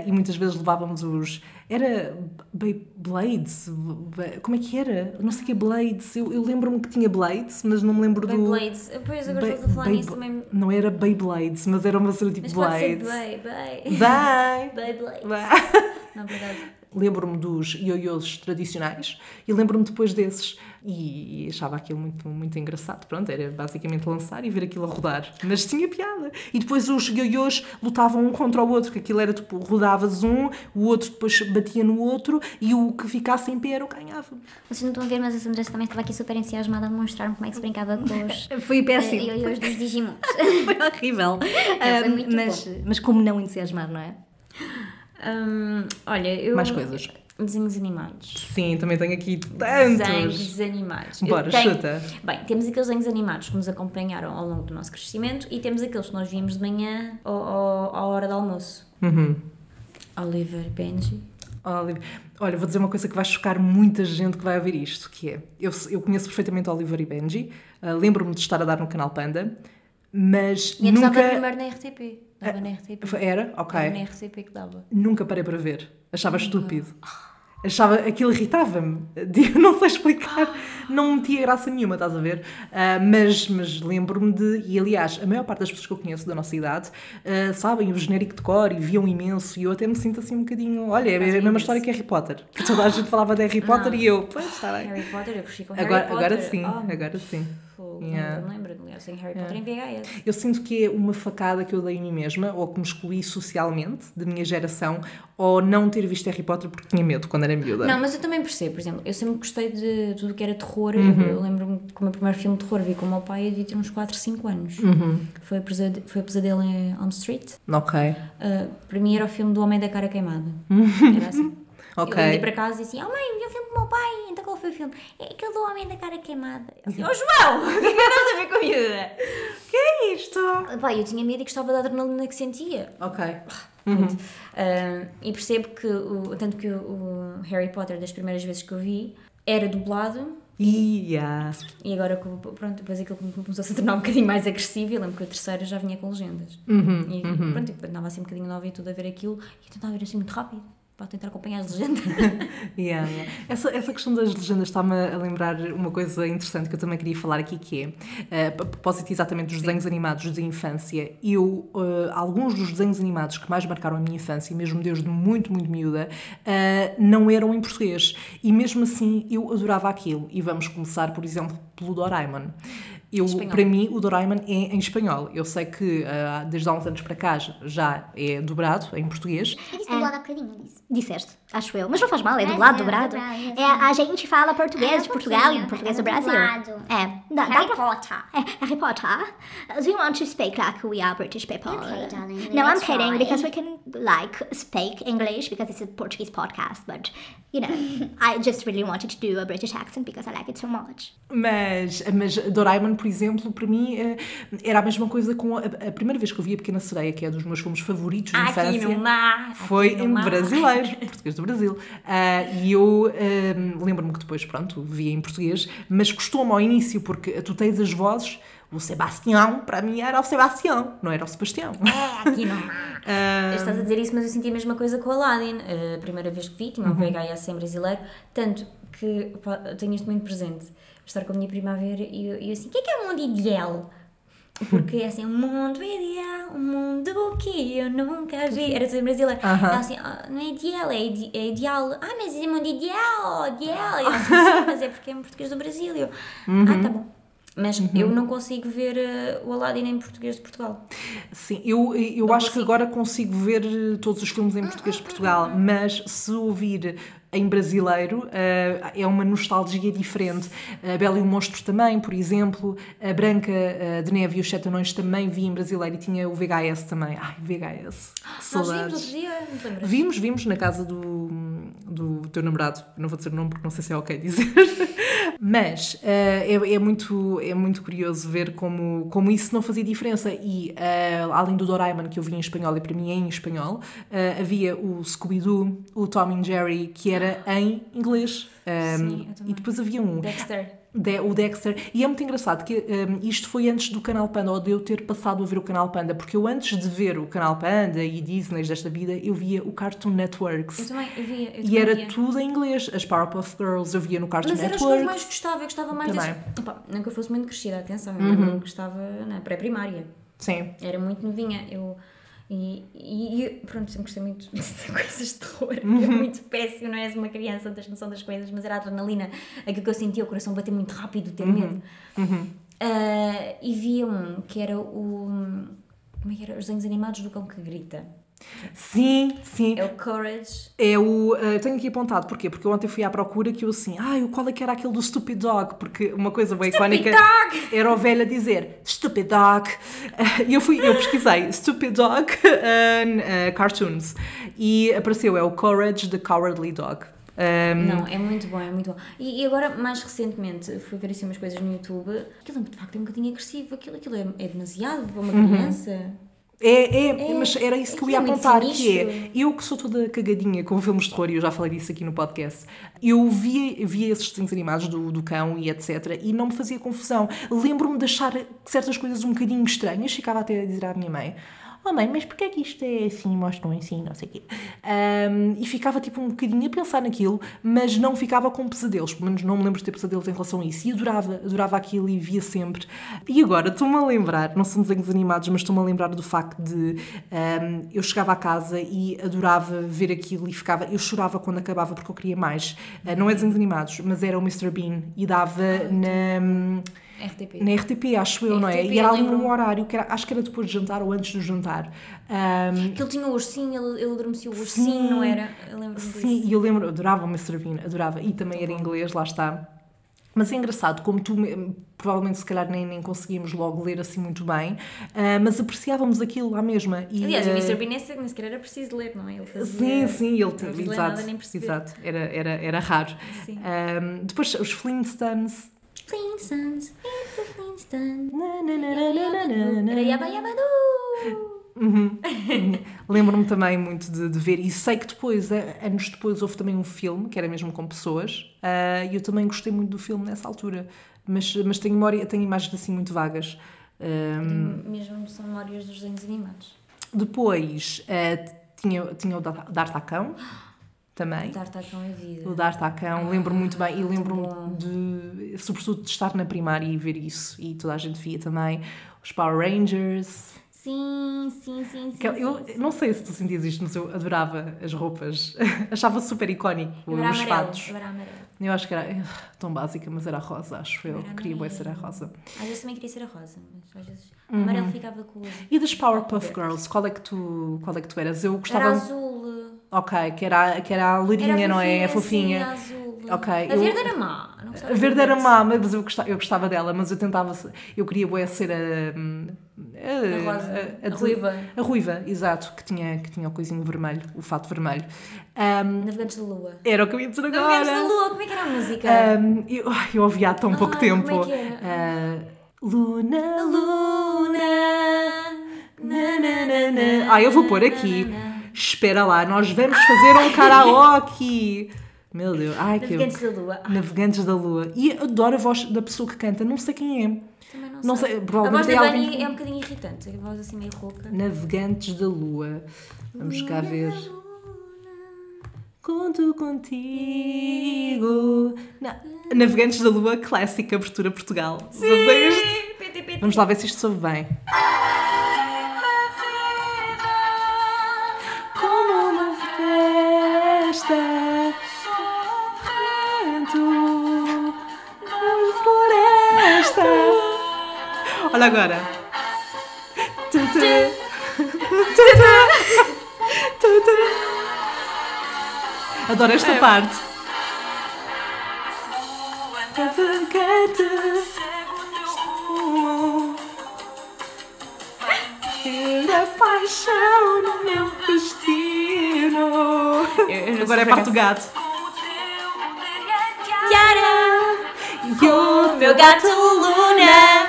E muitas vezes levávamos os. Era Beyblades? Be- Como é que era? Não sei o que é Blades. Eu, eu lembro-me que tinha Blades, mas não me lembro do. Beyblades, pois agora estás a falar nisso também... Não era Beyblades, mas era uma cena tipo ser Blades. Bey, Bey... Bye. Beyblades. Bye. Não, verdade. Lembro-me dos ioiôs tradicionais e lembro-me depois desses e, achava aquilo muito, muito engraçado. Pronto, era basicamente lançar e ver aquilo a rodar. Mas tinha piada. E depois os ioiôs lutavam um contra o outro, que aquilo era tipo, rodavas um, o outro depois batia no outro e o que ficasse em pé era o que ganhava. Vocês não estão a ver, mas a Sandra também estava aqui super entusiasmada a mostrar-me como é que se brincava com os Foi péssimo. ioiôs dos Digimons. Foi horrível. foi Ah, mas, mas como não entusiasmar, não é? Hum, olha, eu... Mais coisas. Desenhos animados. Sim, também tenho aqui tantos. Desenhos animados. Bora, tenho- chuta. Bem, temos aqueles desenhos animados que nos acompanharam ao longo do nosso crescimento e temos aqueles que nós víamos de manhã ou, ou, à hora do almoço. Uhum. Oliver Benji. Oliver. Olha, vou dizer uma coisa que vai chocar muita gente que vai ouvir isto, que é, eu, eu conheço perfeitamente Oliver e Benji, ah, lembro-me de estar a dar no canal Panda, mas E nunca... primeiro na RTP. Dava na RTP. Foi- Era? Ok. Era na RTP que dava. Nunca parei para ver. Achava estúpido. Achava, aquilo irritava-me. Não sei explicar. Não metia graça nenhuma, estás a ver? Ah, mas mas lembro-me de. E aliás, a maior parte das pessoas que eu conheço da nossa idade ah, sabem o genérico de cor e viam imenso. E eu até me sinto assim um bocadinho. Olha, é a mesma história que Harry Potter. Que toda a gente falava de Harry Potter e eu. Pois, está bem. Harry Potter, eu cresci com Agora, Harry Potter. agora sim, Oh, agora sim. Fogo, Yeah. Não me lembro, aliás, sem Harry Potter em VHS. Eu sinto que é uma facada que eu dei em mim mesma, ou que me excluí socialmente da minha geração, ou não ter visto Harry Potter porque tinha medo quando era miúda. Não, mas eu também percebo, por exemplo, eu sempre gostei de tudo que era terror. Eu- Uhum. Eu, lembro-me que o meu primeiro filme de terror vi com o meu pai, eu devia ter uns 4, 5 anos. Uhum. Foi, o Pesade- foi o Pesadelo em Elm Street. Ok. Uh, para mim era o filme do Homem da Cara Queimada. Era assim. Ok. Eu andei para casa e disse: Oh mãe, vi o filme com o meu pai. Então qual foi o filme? É aquele do Homem da Cara Queimada. Eu disse: Oh João, o que é que andas a ver com miúda? que é isto? Pai, eu tinha medo e gostava da adrenalina que sentia. Ok. Pronto. Uh, e percebo que, o, tanto que o, o Harry Potter, das primeiras vezes que eu vi, era dublado. Ia. E agora, pronto, depois aquilo começou a se tornar um bocadinho mais agressivo. Eu lembro que a terceira já vinha com legendas. Uhum, E pronto, e andava assim um bocadinho nova e tudo a ver aquilo. E eu tentava ver assim muito rápido. Para tentar acompanhar as legendas. Yeah, yeah. Essa, essa questão das legendas está-me a lembrar uma coisa interessante que eu também queria falar aqui, que é, eh, a propósito exatamente dos desenhos animados de infância, eu, eh, alguns dos desenhos animados que mais marcaram a minha infância, mesmo desde muito, muito miúda, eh, não eram em português. E mesmo assim, eu adorava aquilo. E vamos começar, por exemplo, pelo Doraemon. Eu, Espanhol. para mim, o Doraemon é em espanhol. Eu sei que ah, desde há uns anos para cá já é dobrado em português. É. Eu disse dublado há bocadinho, disse. Disseste, acho eu. Mas não faz mal, é dublado, é, dobrado. dobrado, é É, a gente fala português É, de Portugal e português é do Brasil. dublado. É, dá, dá Harry pra... Potter. É, Harry Potter. Do you want to speak like we are British people? Okay, darling, No, I'm kidding because we can like speak English because it's a Portuguese podcast, but you know, I just really wanted to do a British accent because I like it so much. Mas, mas Doraemon, por exemplo, para mim eh, era a mesma coisa com a, a primeira vez que eu vi a Pequena Sereia, que é dos meus filmes favoritos de Aqui infância. não dá. Foi aqui em dá. brasileiro, português do Brasil. Ah, e eu ah, lembro-me que depois, pronto, vi em português, mas custou-me ao início, porque tu tens as vozes. O Sebastião, para mim, era o Sebastião, não era o Sebastião. É, aqui não Estás a dizer isso, mas eu senti a mesma coisa com o Aladdin. A primeira vez que vi, tinha um VHS em brasileiro, tanto que pá, eu tenho isto muito presente. Estar com a minha prima a ver e eu, eu assim: o que é que é o mundo ideal? Porque é assim, um mundo ideal, um mundo que eu nunca vi. Era tudo em brasileiro. Ela assim, ah, não é ideal, é, ide- é ideal. Ah, mas é mundo ideal, ideal. Eu assim, sim, mas é porque é em português do Brasil. Eu, ah, tá bom. Mas eu não consigo ver eh, o Aladdin em português de Portugal. Sim, eu, eu acho que agora consigo ver eh, todos os filmes em português de Portugal, mas se ouvir em brasileiro eh, é uma nostalgia diferente. A Bela e o Monstro também, por exemplo, a Branca eh, de Neve e os Sete Anões também vi em brasileiro e tinha o VHS também. Ai, VHS. Nós Saudades. vimos outro dia, não? Vimos, vimos na casa do, do teu namorado. Não vou dizer o nome porque não sei se é ok dizer. Mas eh, é, é muito, é muito curioso ver como, como isso não fazia diferença. E além do Doraemon, que eu vi em espanhol e para mim é em espanhol, havia o Scooby-Doo, o Tom and Jerry, que era em inglês. Um, Sim, eu também. e depois havia um, Dexter. de- o Dexter. E é muito engraçado que um, isto foi antes do Canal Panda, ou de eu ter passado a ver o Canal Panda, porque eu antes de ver o Canal Panda e Disney desta vida, eu via o Cartoon Eu Networks. também, eu via. Eu E era via. tudo em inglês. As Powerpuff Girls eu via no Cartoon Mas era os que eu mais Networks. gostava, eu gostava mais Também. desses. Opa, não que eu fosse muito crescida, atenção, eu Uhum. lembro-me que estava na pré-primária. Sim. Era muito novinha. Eu, e, e, pronto, sempre gostei muito de coisas de terror. Uhum. É muito péssimo, não és uma criança, não tens noção das coisas, mas era a adrenalina, aquilo que eu sentia, o coração bater muito rápido, ter Uhum. medo. Ah, e via um que era o. Como é que era? Os desenhos animados do cão que grita. Sim, sim. É o Courage. É o. eh, tenho aqui apontado, porquê? Porque ontem fui à procura que eu assim, ai, qual é que era aquele do Stupid Dog? Porque uma coisa bem icónica Dog! era o velho a dizer Stupid Dog. Eh, E eu fui, eu pesquisei Stupid Dog eh, eh, cartoons e apareceu, é o Courage the Cowardly Dog. Um, Não, é muito bom, é muito bom. E, e agora, mais recentemente, fui ver assim umas coisas no YouTube. Aquilo de facto é um bocadinho agressivo. Aquilo, aquilo é, é demasiado para uma criança. É, é, É, mas era isso que eu ia é apontar, que é, eu que sou toda cagadinha com filmes de terror, e eu já falei disso aqui no podcast, eu via, via esses desenhos animados do, do cão e etc, e não me fazia confusão. Lembro-me de achar certas coisas um bocadinho estranhas, ficava até a dizer à minha mãe, oh mãe, mas porquê é que isto é assim, mostram assim, não sei o quê. Ahm, e ficava tipo um bocadinho a pensar naquilo, mas não ficava com pesadelos, pelo menos não me lembro de ter pesadelos em relação a isso, e adorava, adorava aquilo e via sempre. E agora estou-me a lembrar, não são desenhos animados, mas estou-me a lembrar do facto de ahm, eu chegava à casa e adorava ver aquilo e ficava, eu chorava quando acabava porque eu queria mais. Ah, não é desenhos animados, mas era o Mr. Bean e dava na. RTP. Na RTP, acho eu, não é? RTP, E era ali num horário, que era, acho que era depois do jantar ou antes do jantar. Ahm, Que ele tinha o ursinho, ele, ele adormecia o ursinho, não era? Eu lembro-me Sim, disso. e eu lembro, adorava o Mr. Bean, adorava. E também era inglês, lá está. Mas é engraçado, como tu, me- provavelmente se calhar nem, nem conseguíamos logo ler assim muito bem, ah, mas apreciávamos aquilo à mesma. E, Aliás, o ah, Mr. Bean nem se- nem sequer era preciso ler, não é? Ele fazia... Sim, sim, ele ler exato, nada nem perceber. exato, era, era, era raro. Sim. Ah, depois os Flintstones. Flintstones, it's the Flintstones. Uhum. Lembro-me também muito de, de ver, e sei que depois, anos depois, houve também um filme, que era mesmo com pessoas, ah, e eu também gostei muito do filme nessa altura, mas, mas tenho, memória, tenho imagens assim muito vagas. Ah, Mesmo são memórias dos desenhos animados. depois ah, tinha, tinha o Da- D'Artacão, também. D'Artagnan é vida. O D'Artagnan, lembro muito bem. E lembro-me bom. de, sobretudo, de estar na primária e ver isso. E toda a gente via também. Os Power Rangers. Sim, sim, sim, sim. Eu sim, sim. não sei se tu sentias isto, mas eu adorava as roupas. Achava super icónico Eu os amarelo. fados. Eu era amarelo. Eu acho que era eh, tão básica, mas era rosa, acho eu. Era Queria bem ser a rosa. Às vezes também queria ser a rosa, mas às vezes o Uhum. amarelo ficava com o. E das Powerpuff Girls, qual é que tu, qual é que tu eras? Eu gostava. Era azul. Ok, que era, que era a Era lourinha, não é? A fofinha. Sim, azul. Ok, A eu- verde era má. A verde de era má, mas eu gostava, eu gostava dela, mas eu tentava. Eu queria bué ser a. hum, A rosa. A de- ruiva. A ruiva, exato, que tinha, que tinha o coisinho vermelho, o fato vermelho. Um, Navegantes da Lua. era o que eu ia dizer Navegantes da agora. Lua, como é que era a música? Um, eu, eu ouvi há tão pouco Ai, tempo. como é que era? Ah, Luna, Luna. Na, na, na, na. Ah, eu vou pôr aqui. Espera lá, nós vamos fazer um karaoke. Meu Deus, ai que. Navegantes da Lua. Navegantes da Lua. E adoro a voz da pessoa que canta, não sei quem é. também não, Não sei. sei, A voz da alguém Bunny que- é um bocadinho irritante. A voz assim meio rouca. Navegantes da Lua. Vamos cá ver. Conto contigo. Na- Navegantes da Lua, clássica abertura Portugal. PT. Vamos lá ver se isto soube bem. Vento na floresta. Olha agora. Tu, tu. Tu, tu. Tu, tu. Adoro esta parte. Ter a paixão no meu destino. Agora é parte do gato. Yara! E o Meu gato Luna!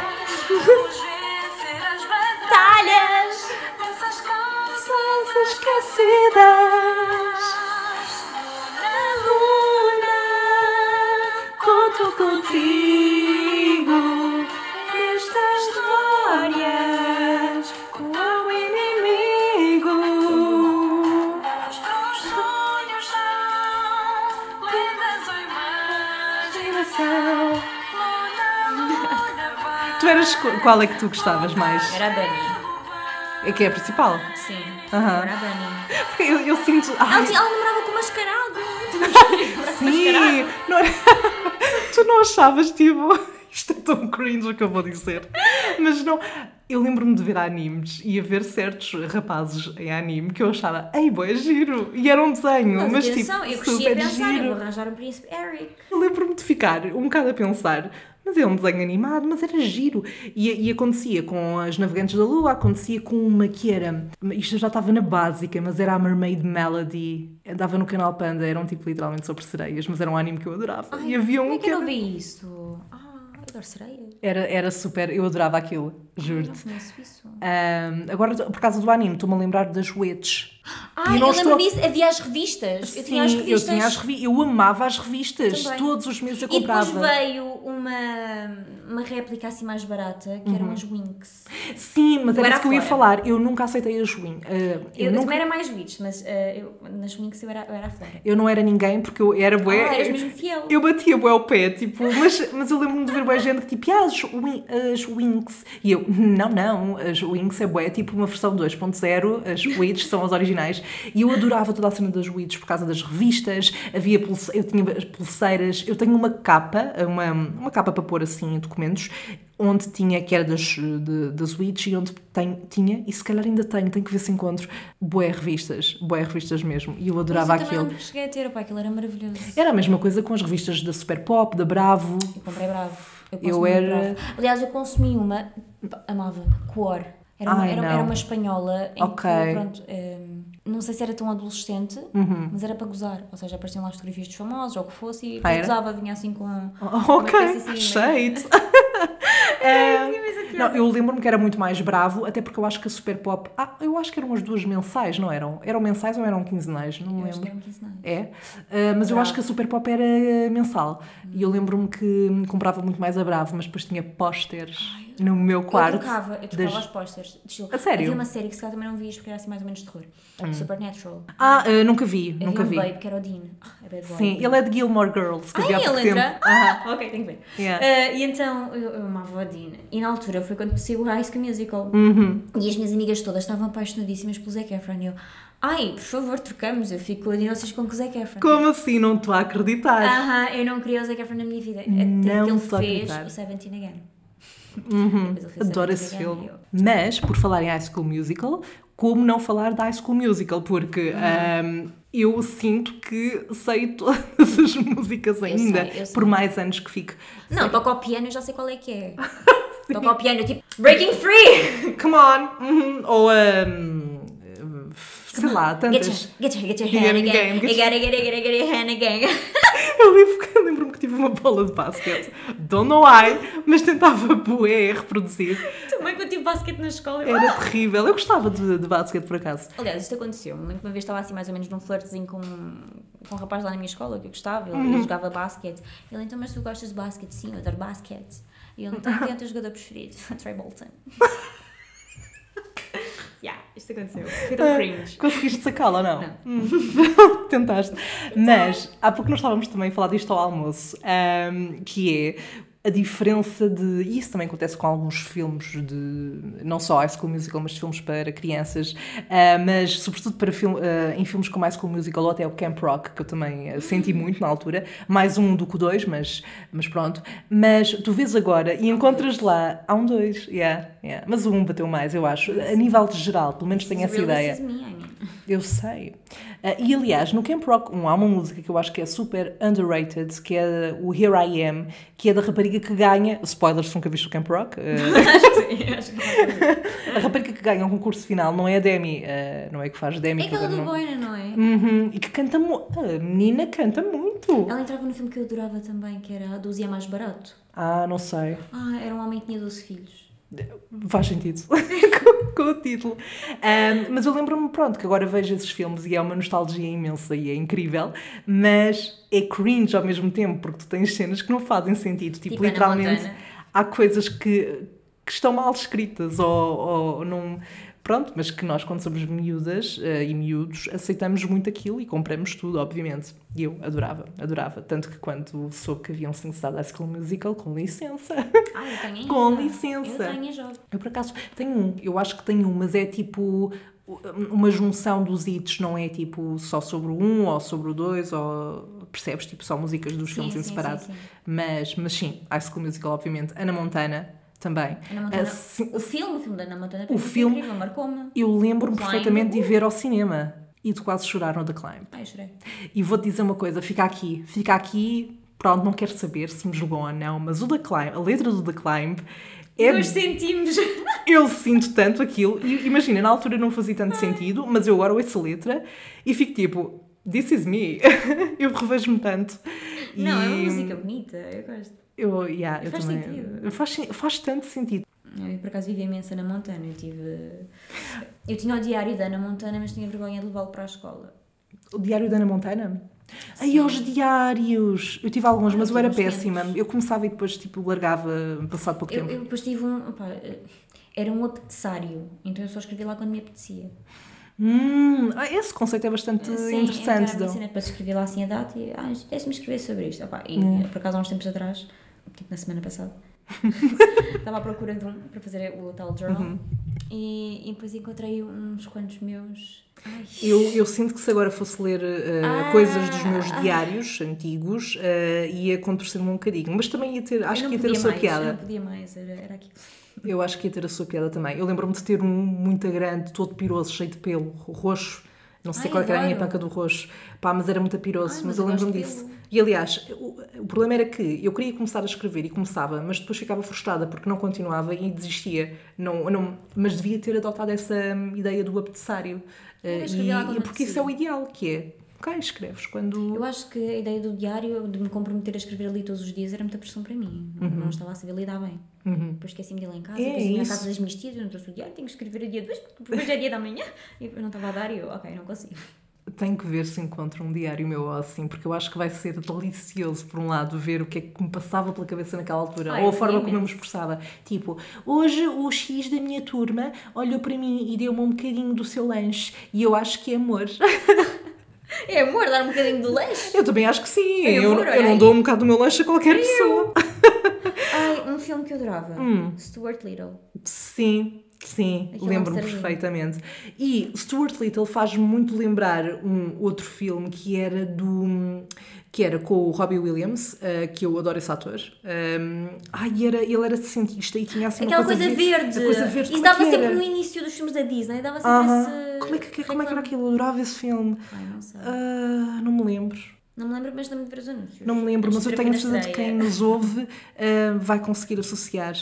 Batalhas! Essas esquecidas. Luna, conto contigo Qu- qual é que tu gostavas mais? Era a Bunny. É que é a principal? Sim. Aham. Era a Bunny. Porque eu, eu sinto. Ai, Ela, ela namorava com o mascarado. Sim! Não era- tu não achavas, tipo. Isto é tão cringe o que eu vou dizer. Mas não. Eu lembro-me de ver animes e a ver certos rapazes em anime que eu achava, ei, boa, é giro! E era um desenho, mas, Mas, tipo, eu cresci a super pensar, eu giro. vou arranjar um príncipe Eric. Eu lembro-me de ficar um bocado a pensar, mas é um desenho animado, mas era giro. E, e acontecia com as Navegantes da Lua, acontecia com uma que era. Isto já estava na básica, mas era a Mermaid Melody. Andava no canal Panda, eram tipo literalmente sobre sereias, mas era um anime que eu adorava. e havia Como um é que que eu era, vi isso? Ah, eu adoro sereias. era, era super. Eu adorava aquilo, juro-te. Ahm, agora, por causa do anime, estou-me a lembrar das Witch. Ah, E eu estou- lembro disso. Havia as revistas. eu tinha as Sim, revistas. eu tinha as revistas. Eu amava as revistas. Também. Todos os meses eu E depois comprava. veio uma, uma réplica assim mais barata, que eram as Winx. Sim, mas era Era isso que eu ia falar. Eu nunca aceitei a Win. Uh, eu, Eu, nunca, também era mais Witch, mas eh, eu, nas Winx eu era, eu era fora. eu não era ninguém porque eu era bué. Ah, eras mesmo fiel. Eu batia bué ao pé, tipo, mas, mas eu lembro-me de ver bué gente que tipo, ah, as, Win, as Winx. E eu, não, não, as Winx é bué, tipo uma versão 2.0, as Witch são as originais. E eu adorava toda a cena das Witch por causa das revistas, havia pulse, eu tinha as pulseiras, eu tenho uma capa, uma, uma capa para pôr assim documentos, onde tinha, que era das, de, das Witch, e onde tem, tinha, e se calhar ainda tenho, tenho que ver se encontro, bué revistas, bué revistas mesmo. E eu adorava Mas eu aquilo. cheguei a ter, opá, aquilo era maravilhoso. Era a mesma coisa com as revistas da Super Pop, da Bravo. Eu comprei bravo. Eu, Eu era-. Aliás, eu consumi uma, amava, Cor. Era uma, Ai, era, era uma espanhola em Ok. Uhum. que, pronto, hum, não sei se era tão adolescente, mas era para gozar. Ou seja, apareciam lá as fotografias dos famosos ou o que fosse e Ah, gozava, vinha assim com. Oh, ok, Uma peça assim, cheio. É, não, eu lembro-me que era muito mais bravo, até porque eu acho que a Super Pop. Ah, eu acho que eram as duas mensais, não eram? Eram mensais ou eram quinzenais? Não me Eu acho que lembro. eram quinzenais. É, Ah, mas eu acho que a Super Pop era mensal. E eu lembro-me que comprava muito mais a Bravo, mas depois tinha pósteres no meu Eu quarto. trocava, eu trocava das- os posters. A sério? Hum. Havia uma série que se calhar também não vias porque era assim mais ou menos de terror. Supernatural. Ah, eh, nunca vi, Havia nunca um vi. babe que era o Dean. Ah, é bad boy. Sim, ele é de Gilmore Girls, que Ah, eu ele entra? tempo. Aham. ok, tenho que ver. Yeah. Eh, e então eu, eu amava o Dean. E na altura foi quando saiu o High School Musical. Uhum. E as minhas amigas todas estavam apaixonadíssimas pelo Zac Efron. E eu, ai, por favor, trocamos. Eu fico Dean, vocês com o Zac Efron. Como assim? Não estou a acreditar. Aham, eu não queria o Zac Efron na minha vida. Até Não que ele a fez acreditar. o Seventeen Again. Uhum. Adoro esse filme. e eu, Mas, por falar em High School Musical, como não falar da High School Musical? Porque Uhum. ahm, eu sinto que sei todas as músicas ainda, sei, eu sei. por mais anos que fico. Não, toca ao piano, eu já sei qual é que é. toca ao piano, tipo, Breaking Free! Come on! Uhum. Ou, ahm, sei lá, Get tantas. your, get your, get your Get hand your again. game, You get gotta get it, get it, get your hand again. Eu lembro- eu lembro-me que tive uma bola de basquete. Don't know why, mas tentava bué reproduzir. Também quando tive basquete na escola. eu- Era terrível. Eu gostava de, de basquete, por acaso. Aliás, isto aconteceu. Lembro que uma vez estava assim mais ou menos num flirtzinho com, com um rapaz lá na minha escola que eu gostava. Ele, Uhum. jogava basquete. Ele, então, mas tu gostas de basquete? Sim, eu adoro basquete. E ele, então, quem é o teu jogador preferido? Trey Bolton. Isto aconteceu. Foi tão cringe. Conseguiste sacá-la ou não? Não. Hum. Tentaste. Mas há pouco nós estávamos também a falar disto ao almoço, ahm, que é a diferença de. E isso também acontece com alguns filmes de. não só High School Musical, mas filmes para crianças, ah, mas sobretudo para film, ah, em filmes como High School Musical ou até o Camp Rock, que eu também ah, senti muito na altura. Mais um do que o dois, mas, mas pronto. Mas tu vês agora e encontras lá. Há um dois, yeah, yeah. mas o um bateu mais, eu acho. A nível de geral, pelo menos tenho essa ideia. Eu sei. Ah, e aliás, no Camp Rock 1 há uma música que eu acho que é super underrated, que é o Here I Am, que é da rapariga que ganha. Spoilers nunca viste o Camp Rock. que sim, acho que a rapariga que ganha o concurso final não é a Demi, ah, não é que faz Demi. É que aquela do Boina, não é? Uhum, e que canta muito. A menina canta muito. Ela entrava no filme que eu adorava também, que era A 12 é mais barato. Ah, não sei. Ah, era um homem que tinha 12 filhos. Faz sentido com, com o título. Ahm, mas eu lembro-me, pronto, que agora vejo esses filmes e é uma nostalgia imensa e é incrível, mas é cringe ao mesmo tempo, porque tu tens cenas que não fazem sentido. Tipo, Tipo literalmente, há coisas que, que estão mal escritas ou, ou não. Pronto, mas que nós, quando somos miúdas eh, e miúdos, aceitamos muito aquilo e compramos tudo, obviamente. E eu adorava, adorava. Tanto que quando soube que haviam sincero High School Musical, com licença. Ah, eu tenho Com ainda. licença. Eu tenho jovem. Eu por acaso tenho um, eu acho que tenho um, mas é tipo uma junção dos hits, não é tipo só sobre o um ou sobre o dois, ou percebes? Tipo só músicas dos Sim, filmes em sim, separado. sim, sim. Mas, mas sim, High School Musical, obviamente. Ana Montana também. Ana Montana. Assim, O filme, o filme da Ana Montana, O foi filme- incrível, marcou-me. eu lembro-me perfeitamente de ir ver ao cinema e de quase chorar no The Climb. Ai, chorei. E vou-te dizer uma coisa, fica aqui, fica aqui, pronto, não quero saber se me julgam ou não, mas o The Climb, a letra do The Climb é Dois centímetros. eu sinto tanto aquilo. E imagina, na altura não fazia tanto sentido, mas eu agora ouço a letra e fico tipo, this is me. eu revejo-me tanto. Não, é uma E música bonita, eu gosto. Eu, yeah, eu Faz também. sentido. Faz, faz tanto sentido. Eu, por acaso, vivia imensa na Montana. Eu tive... Eu tinha o diário da Ana Montana, mas tinha vergonha de levá-lo para a escola. O Diário da Ana Montana? Ai, Sim. aos diários! Eu tive alguns, mas eu eu era péssima. pequenos. Eu começava e depois, tipo, largava passado pouco Eu, tempo. eu depois tive um... opá, era um apetecessário, então eu só escrevia lá quando me apetecia. Hum, ah, esse conceito é bastante Sim, interessante. então, Então. depois escrevi lá assim a data e ah, me escrever sobre isto. Opá, e Hum. por acaso há uns tempos atrás, tipo na semana passada, estava à procura de um para fazer o tal journal Uhum. e, e depois encontrei uns quantos meus. Ai, Eu, eu sinto que se agora fosse ler uh, Ah, coisas dos meus ah. diários antigos, uh, ia contorcer-me um bocadinho. Mas também ia ter, eu acho que ia ter a sua mais, Eu piada. não podia mais, era, era aquilo. Eu acho que ia ter a sua piada também. Eu lembro-me de ter um muito grande, todo piroso, cheio de pelo, roxo. Não sei Ai, qual é era a minha panca do roxo. Pá, mas era muito piroso. Ai, mas mas eu eu lembro-me disso. pelo. E aliás, o, o problema era que eu queria começar a escrever e começava, mas depois ficava frustrada porque não continuava e desistia. Não, não, mas devia ter adotado essa hum, ideia do apetecário. Eh, e, e porque isso é o ideal, que é, ok, escreves quando... Eu acho que a ideia do diário, de me comprometer a escrever ali todos os dias, era muita pressão para mim. Não- Não estava a saber lidar bem. Uhum. Depois esqueci-me de ir lá em casa, É depois isso. casa das minhas tias, eu não trouxe o diário, tenho que escrever a dia 2, porque depois é dia da manhã. E eu não estava a dar e eu, ok, não consigo. Tenho que ver se encontro um diário meu ou assim, porque eu acho que vai ser delicioso, por um lado, ver o que é que me passava pela cabeça naquela altura, Ai, ou a forma como eu me esforçava. Tipo, hoje o X da minha turma olhou para mim e deu-me um bocadinho do seu lanche, e eu acho que é amor. É amor, dar um bocadinho do leite. Eu também acho que sim, É eu, amor, eu olha não dou um bocado do meu lanche a qualquer pessoa. Ai, um filme que eu adorava. Hum. Stuart Little. Sim, sim, Aquilo é lembro-me perfeitamente. E Stuart Little faz-me muito lembrar um outro filme que era do que era com o Robbie Williams, eh, que eu adoro esse ator. Um, ai, era, ele era cientista e tinha assim Aquela uma coisa, coisa ver- verde. coisa verde. Isso é dava que sempre no início dos filmes da Disney. Dava sempre Aham. esse. Como é que, como é que era aquilo? Eu adorava esse filme. Ai, não sei. Ah, não me lembro. Não me lembro, mas lembro de ver os anúncios. Não me lembro, mas eu tenho a certeza de quem nos ouve ah, vai conseguir associar.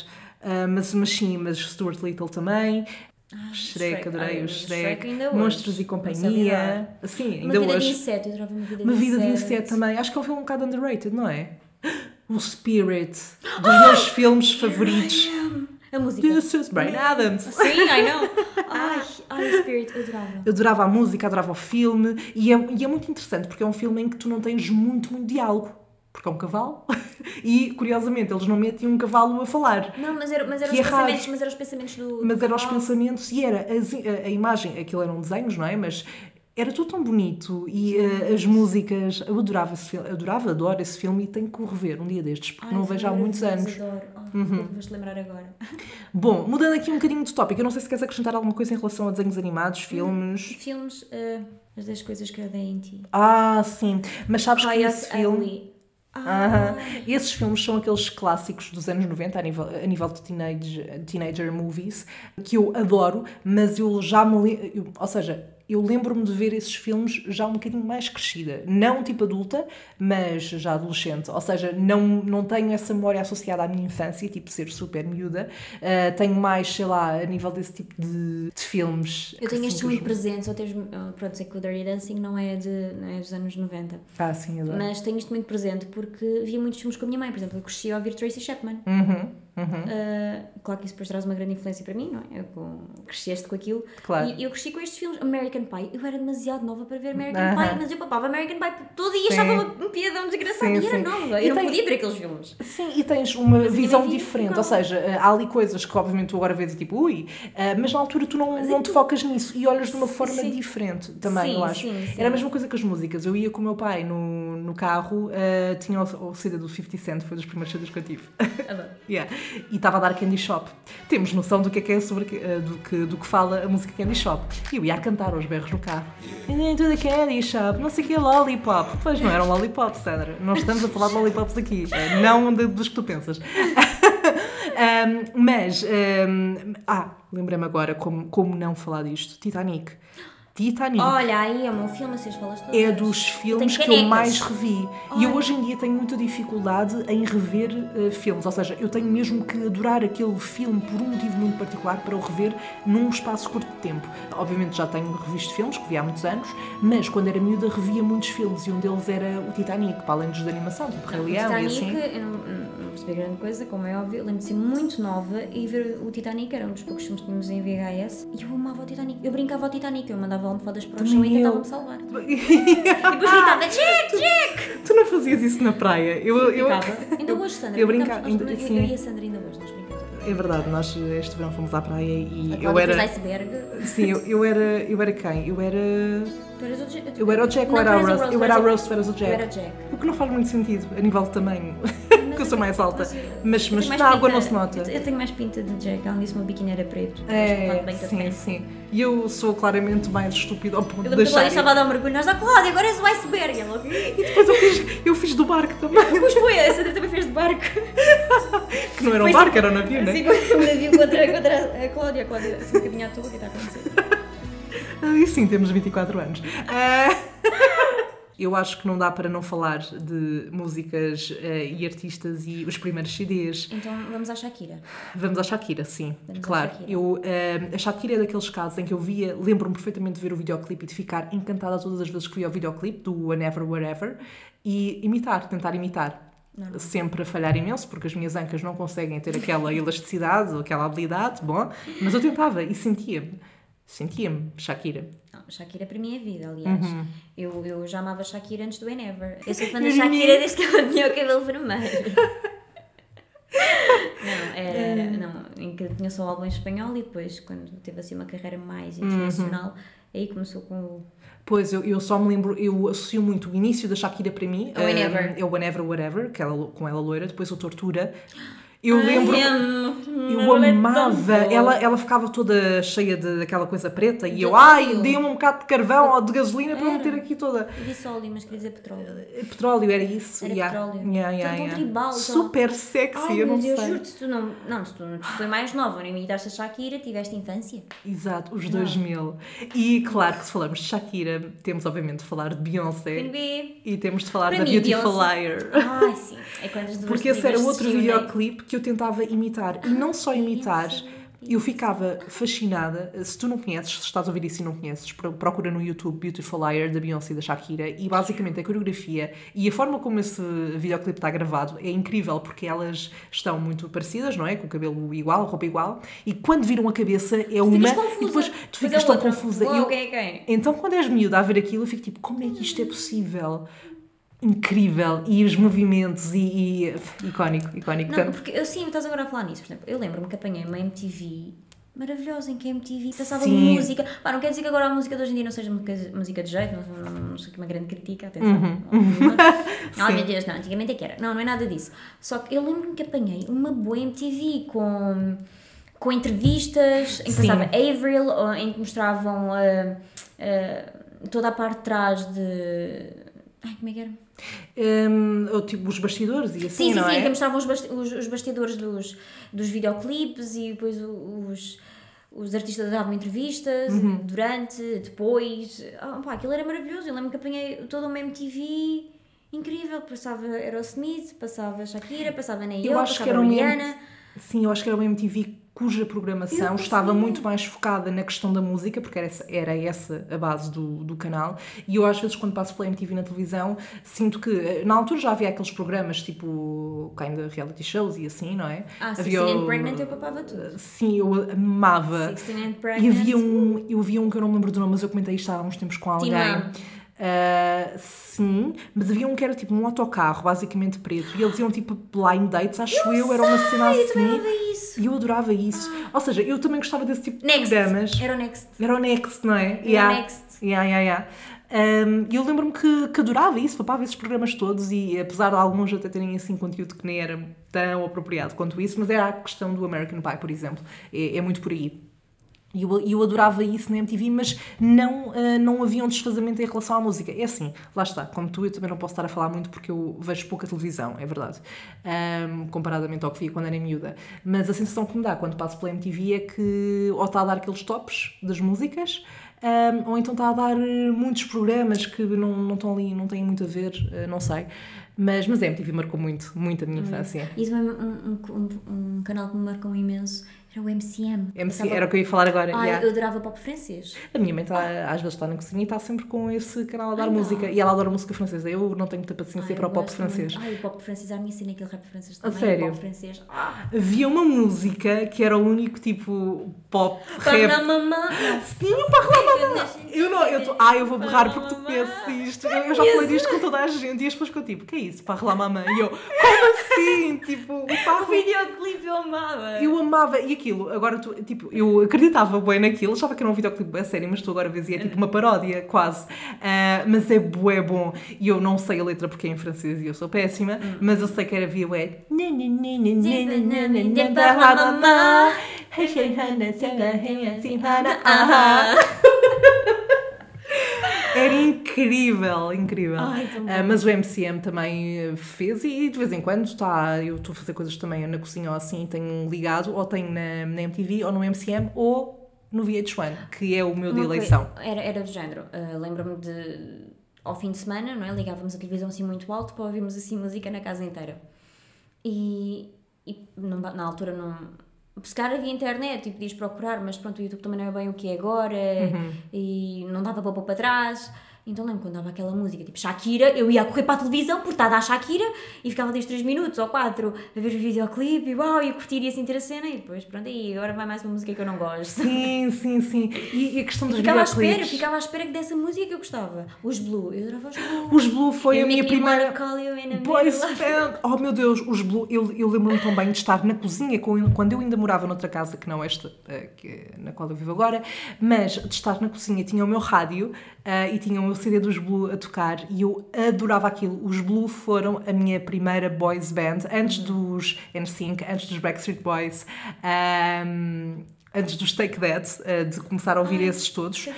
Ah, mas, mas sim, mas Stuart Little também. Ah, Shrek, adorei Ai, o mas Shrek. ainda hoje. Monstros e Companhia. Sim, Uma ainda vida de hoje. inseto, eu uma vida Uma de vida de inseto. também. Acho que é um filme um bocado underrated, não é? O Spirit, dos meus filmes favoritos. A música. This is Brian Adams. Sim, I know. Ai, ai, Spirit, eu adorava. Eu adorava a música, adorava o filme e é, e é muito interessante porque é um filme em que tu não tens muito, muito diálogo. Porque é um cavalo e, curiosamente, eles não metem um cavalo a falar. Não, mas eram mas era Que os é pensamentos, mas era os pensamentos do. Mas do eram os pensamentos e era as- a, a imagem, aquilo eram desenhos, não é? Mas era tudo tão bonito e eh, as músicas, eu adorava esse filme, adorava, adoro esse filme e tenho que o rever um dia destes, porque Ai, não o vejo há muitos anos. Adoro. Oh, Uhum. Vou-te lembrar agora. Bom, mudando aqui um bocadinho de tópico, eu não sei se queres acrescentar alguma coisa em relação a desenhos animados, filmes. Filmes, eh, as 10 coisas que eu dei em ti. Ah, sim, mas sabes que esse filme. Ah, Esses filmes são aqueles clássicos dos anos 90 a nível, a nível de teenage, teenager movies que eu adoro, mas eu já me eu- Ou seja, eu lembro-me de ver esses filmes já um bocadinho mais crescida. Não tipo adulta, mas já adolescente. Ou seja, não, não tenho essa memória associada à minha infância, tipo ser super miúda. Ah, tenho mais, sei lá, a nível desse tipo de, de filmes. eu tenho assim, estes que eu muito julgo. presentes, ou teres, oh, pronto, sei que o Dirty Dancing não é, de, não é dos anos 90, Ah, sim, adoro. mas tenho isto muito presente porque via muitos filmes com a minha mãe, por exemplo, eu cresci a ouvir Tracy Chapman. Uhum, uhum, Uh, claro que isso depois traz uma grande influência para mim, não é? Eu com, cresceste com aquilo. Claro. E eu cresci com estes filmes. American Pie. Eu era demasiado nova para ver American Aham. Pie, mas eu papava American Pie todo dia e achava uma, um piadão desgraçado. Sim, e era sim. nova. E Eu não tem- podia ver aqueles filmes. Sim, e tens uma Mas visão vi diferente, ou seja, há ali coisas que obviamente tu agora vês e tipo, ui, eh, mas na altura tu não, Mas não é te tu- focas nisso e olhas de uma forma Sim. diferente também, Sim, eu acho. sim. Era a mesma coisa que as músicas, eu ia com o meu pai no, no carro, eh, tinha o, o CD do 50 Cent, foi dos primeiros CDs que eu tive. Adoro. Yeah. E estava a dar Candy Shop. Temos noção do que é que é sobre eh, do que, do que fala a música Candy Shop. E eu ia a cantar aos berros no carro. Into the Candy Shop, não sei o que é lollipop. Pois não eram lollipops, Sandra. Nós estamos a falar de lollipops aqui, eh, não de- dos que tu pensas. Um, mas, um, ah, lembrei-me agora como, como não falar disto. Titanic. Titanic. Olha, aí é meu filme, vocês falas todas. É dos filmes que eu mais revi. E eu hoje em dia tenho muita dificuldade em rever eh, filmes. Ou seja, eu tenho mesmo que adorar aquele filme por um motivo muito particular para o rever num espaço curto de tempo. Obviamente já tenho revisto filmes que vi há muitos anos, mas quando era miúda revia muitos filmes e um deles era o Titanic, para além dos de animação, tipo Rei Leão e assim. eu não, não percebi grande coisa, como é óbvio. Lembro de ser muito nova e ver o Titanic era um dos poucos filmes que tínhamos em VHS. E eu amava o Titanic. Eu brincava ao Titanic, eu mandava almofadas para o chão e tentava-me salvar. E depois gritava, Jack, Jack! Tu não fazias isso na praia. Eu, eu, Brincava. Ainda hoje, Sandra. eu brincava. eu, e a Sandra ainda hoje, nós brincamos. É verdade, nós este verão fomos à praia e eu era. iceberg. Sim, eu, eu era. Eu era quem? Eu era. Tu eras o Jack. Eu era o Jack ou era a o Rose? Eu era a o- Rose, tu eras o Eu era Jack. Jack. O que não faz muito sentido a nível de tamanho. Porque eu sou mais alta. Mas- Mas, Eu na água não se nota. Eu tenho mais pinta de Jack. Disse que o meu biquíni era preto. É, sim, sim. E eu sou claramente mais estúpida ao ponto Eu de Cláudia achar. estava a dar um mergulho. Nós, ah, Cláudia, agora és o iceberg. E depois eu fiz, eu fiz do barco também. Pois foi, a Sandra também fez de barco. Que não era um barco, era um navio, né? Assim, um navio contra, contra a Cláudia. A Cláudia assim, um bocadinho à toa, o que está a acontecer? Ah, E sim, temos 24 anos. Ah, Eu acho que não dá para não falar de músicas eh, e artistas e os primeiros CDs. Então vamos à Shakira. Vamos à Shakira, sim, Vamos claro. Shakira. Eu, eh, a Shakira é daqueles casos em que eu via, lembro-me perfeitamente de ver o videoclipe e de ficar encantada todas as vezes que via o videoclipe do Whenever, Wherever e imitar, tentar imitar. Sempre a falhar imenso, porque as minhas ancas não conseguem ter aquela elasticidade ou aquela habilidade, bom, mas eu tentava e sentia-me. Sentia-me Shakira. Não, Shakira para mim é vida, aliás. Uhum. Eu, eu já amava Shakira antes do Whenever. Eu sou fã da Shakira desde que ela tinha o cabelo vermelho. não, era, não, em que tinha só o álbum em espanhol e depois, quando teve assim uma carreira mais internacional, aí começou com o. Pois, eu, eu só me lembro, eu associo muito o início da Shakira para mim. É o Whenever. É o Whenever, Whatever, que ela, com ela loira, depois o Tortura. Eu lembro. Ai, Eu ela é amava, ela, ela ficava toda cheia de, daquela coisa preta e eu, De ai, óleo. dei-me um bocado de carvão ou de gasolina para eu Era. meter aqui toda. Eu disse óleo, mas queria dizer petróleo. Petróleo, era isso. Era yeah. petróleo. Yeah, Tão- yeah, yeah. tribal, Super sexy, Ai, eu não mas eu sei. juro-te, se tu não. Não, se tu, tu foi mais nova, não imitaste a Shakira, tiveste infância. Exato, os 2000. E claro que se falamos de Shakira, temos obviamente de falar de Beyoncé e temos de falar Para da mim, Beautiful Beyoncé- Liar. Ai, sim. É quando as duas Porque esse era outro videoclipe que eu tentava imitar. E não só imitar, eu ficava fascinada. Se tu não conheces, se estás a ouvir isso e não conheces, pro- procura no YouTube Beautiful Liar da Beyoncé e da Shakira. E basicamente a coreografia e a forma como esse videoclipe está gravado é incrível porque elas estão muito parecidas, não é? Com o cabelo igual, roupa igual. E quando viram a cabeça é uma. E depois tu Depois ficas é tão outra. confusa. Uau, E eu- quem é quem? então, quando és miúda a ver aquilo, eu fico tipo, como é que isto é possível? Incrível! E os movimentos, e. e icónico, icónico. Não, Tanto- porque eu sim, estás agora a falar nisso. Por exemplo, eu lembro-me que apanhei uma MTV maravilhosa em que a MTV passava Sim. música. Pá, não quer dizer que agora a música de hoje em dia não seja música, de jeito, não, não, não sou aqui uma grande crítica, atenção. Uhum. Ai meu Deus, não, antigamente é que era. Não, não é nada disso. Só que eu lembro-me que apanhei uma boa MTV com, com entrevistas em que Sim. passava Avril, em que mostravam ah, ah, toda a parte de trás de. Ai, como é que era? Hum, ou tipo os bastidores e assim, Sim, sim, não sim, é? que mostravam os, basti- os, os bastidores dos, dos videoclipes e depois os, os artistas davam entrevistas Uhum. durante, depois. Ah, pá, aquilo era maravilhoso. Eu lembro que apanhei toda uma MTV incrível. Passava Aerosmith, passava Shakira, passava que passava Rihanna. Sim, eu acho que era uma MTV cuja programação estava muito mais focada na questão da música, porque era essa, era essa a base do, do canal. E eu, às vezes, quando passo pela MTV na televisão, sinto que eh, na altura já havia aqueles programas tipo kinda reality shows e assim, não é? Ah, Havia 16 and Pregnant eu papava tudo. Sim, eu amava. 16 and E Pregnant. havia um, eu vi um que eu não me lembro do nome, mas eu comentei isto há uns tempos com alguém. Timão. Ah, sim, mas havia um que era tipo um autocarro, basicamente preto, e eles iam tipo blind dates, acho eu, era uma cena Eu assim. E eu adorava isso. Ou seja, eu também gostava desse tipo de Next. programas. Era o Next. Era o Next, não é? Era o Next. Yeah, yeah, yeah. Um, e eu lembro-me que, que adorava isso, papava esses programas todos e apesar de alguns até terem assim conteúdo que nem era tão apropriado quanto isso, mas era a questão do American Pie, por exemplo. É, é muito por aí. E eu, eu adorava isso na MTV, mas não, ah, não havia um desfazamento em relação à música. É assim, lá está, como tu, eu também não posso estar a falar muito porque eu vejo pouca televisão, é verdade, Ahm, comparadamente ao que via quando era miúda. Mas a sensação que me dá quando passo pela MTV é que ou está a dar aqueles tops das músicas, ahm, ou então está a dar muitos programas que não, não estão ali, não têm muito a ver, eh, não sei. Mas, mas a MTV marcou muito, muito a minha infância. E também um, um, um, um canal que me marcou imenso era o MCM. MC, era o que eu ia falar agora. Ai, yeah. eu adorava pop francês. A minha mãe tá, às vezes está na cozinha e está sempre com esse canal a dar Ai, não. música. E ela adora música francesa. Eu não tenho muita paciência Ai, para o pop francês. muito. Ai, o pop francês, a minha cena é aquele rap francês A também. sério? O pop francês. Ah, Havia uma música que era o único tipo pop Parla rap. mamã. Sim, o Parla Mamã. Eu não, eu tô, ah, eu vou berrar porque tu conheces isto. Eu, eu já falei disto com toda a gente e as pessoas ficam tipo, que é isso, Parla Mamã? E eu, como assim? Tipo, o O Parla videoclipe eu amava. Eu amava, e aquilo, agora tu, tipo, eu acreditava bem naquilo, achava que era um videoclipe bem sério, mas tu agora vês e é tipo uma paródia, quase. Ah, mas é bué bom, e eu não sei a letra porque é em francês e eu sou péssima, mas eu sei que era via ué. Era incrível, incrível. Ai. Ah, mas o MCM também eh, fez e de vez em quando está, eu estou a fazer coisas também na cozinha ou assim, tenho ligado, ou tenho na, na MTV, ou no MCM, ou no VH1, que é o meu de eleição. coisa- Era, era do género. ah, Lembro-me de. Ao fim de semana, não é? Ligávamos a televisão assim muito alto para ouvirmos assim música na casa inteira. E, e na altura não. Se calhar havia internet e podias procurar, mas pronto, o YouTube também não é bem o que é agora Uhum. e não dava para pôr para trás. Então lembro quando dava aquela música, tipo Shakira, eu ia correr para a televisão, porque está a dar Shakira, e ficava ali uns 3 minutos ou 4 a ver o videoclipe, e uau, e a curtir e a sentir a cena, e depois pronto, e agora vai mais uma música que eu não gosto. Sim, sim, sim. E, e a questão dos Ficava à espera, videoclipes. ficava à espera que dessa música que eu gostava. Os Blue, eu adorava os Blue. Os Blue foi You a minha primeira. Boys band. Oh meu Deus, os Blue. Eu, eu lembro-me tão bem de estar na cozinha quando eu ainda morava noutra casa, que não esta, eh, na qual eu vivo agora, mas de estar na cozinha tinha o meu rádio eh, e tinha o CD dos Blue a tocar e eu adorava aquilo. Os Blue foram a minha primeira boys band, antes dos NSYNC, antes dos Backstreet Boys, ahm, antes dos Take That, eh, de começar a ouvir esses todos.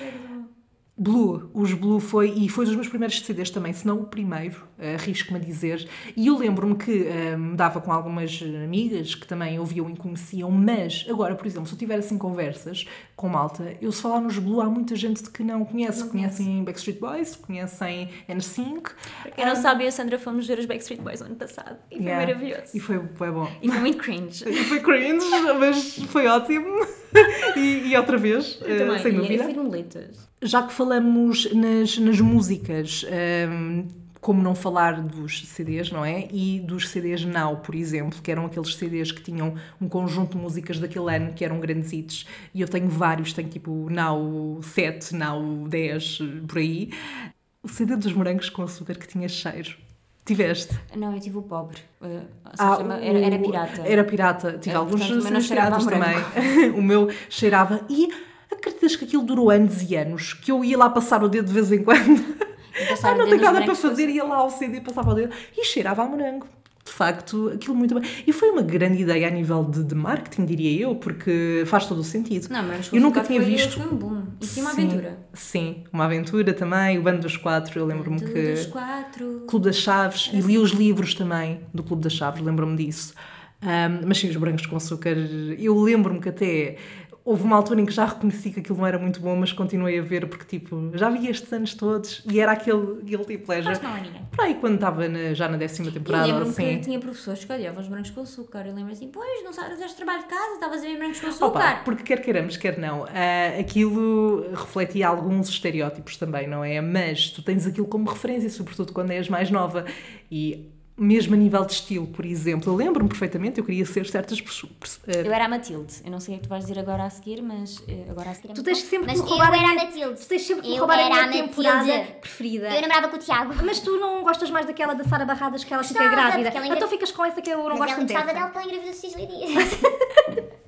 Blue, os Blue foi, e foi dos meus primeiros CDs também, se não o primeiro, arrisco-me a dizer. E eu lembro-me que me dava com algumas amigas que também ouviam e conheciam, mas agora, por exemplo, se eu tiver assim conversas com malta, eu se falar nos Blue, há muita gente que não conhece. Conhecem Backstreet Boys, conhecem NSYNC. Quem não sabe, eu e a Sandra fomos ver os Backstreet Boys no ano passado, e foi Yeah. maravilhoso. E foi, foi bom. E foi muito cringe. E foi cringe, mas foi ótimo. e, e outra vez, Eu eh, também, sem e dúvida. Já que falamos nas, nas músicas, hum, como não falar dos CDs, não é? E dos CDs Now, por exemplo, que eram aqueles CDs que tinham um conjunto de músicas daquele ano que eram grandes hits. E eu tenho vários, tenho tipo Now 7, Now 10, por aí. O CD dos morangos com açúcar que tinha cheiro. Tiveste? Não, eu tive o pobre. uh, Ah, seja, era, era pirata. Era pirata. Tive É, alguns portanto, piratas também. o meu cheirava. E acreditas que aquilo durou anos e anos? Que eu ia lá passar o dedo de vez em quando. Ah, não tenho nada para fazer, ia lá ao CD, passava o dedo e cheirava a morango. De facto, aquilo muito bem. E foi uma grande ideia a nível de, de marketing, diria eu, porque faz todo o sentido. Não, mas eu nunca tinha visto. Foi um boom. E tinha uma aventura. Sim, uma aventura também, o Bando dos Quatro, eu lembro-me que. dos quatro. Clube das Chaves e li os livros também do Clube das Chaves, lembro-me disso. Ahm, mas sim, os brancos com açúcar, eu lembro-me que até houve uma altura em que já reconheci que aquilo não era muito bom, mas continuei a ver porque, tipo, já vi estes anos todos e era aquele guilty pleasure. Faz mal a ninguém. Por aí, quando estava na- já na décima Eu temporada, lembro-me assim. que tinha professores que olhavam os brancos com açúcar. Eu lembro assim, pois, não sabes, fizeste trabalho de casa, estavas a ver brancos com Opa, açúcar. porque quer queiramos, quer não, ah, aquilo refletia alguns estereótipos também, não é? Mas tu tens aquilo como referência, sobretudo quando és mais nova. E mesmo a nível de estilo, por exemplo, eu lembro-me perfeitamente, eu queria ser certas pessoas. Eu era a Matilde. Eu não sei o que tu vais dizer agora a seguir, mas eh, agora a seguir é Tu tens sempre Mas que eu me roubar era a. Matilde. Tu tens sempre que me Eu roubar a minha a Matilde. temporada preferida. Eu namorava com o Tiago. Mas tu não gostas mais daquela da Sara Barradas que ela fica Gostava, grávida. ela engra- Então ficas com essa que eu não Mas gosto ela muito gostava dessa. dela porque ela engravidou Cisle Dias.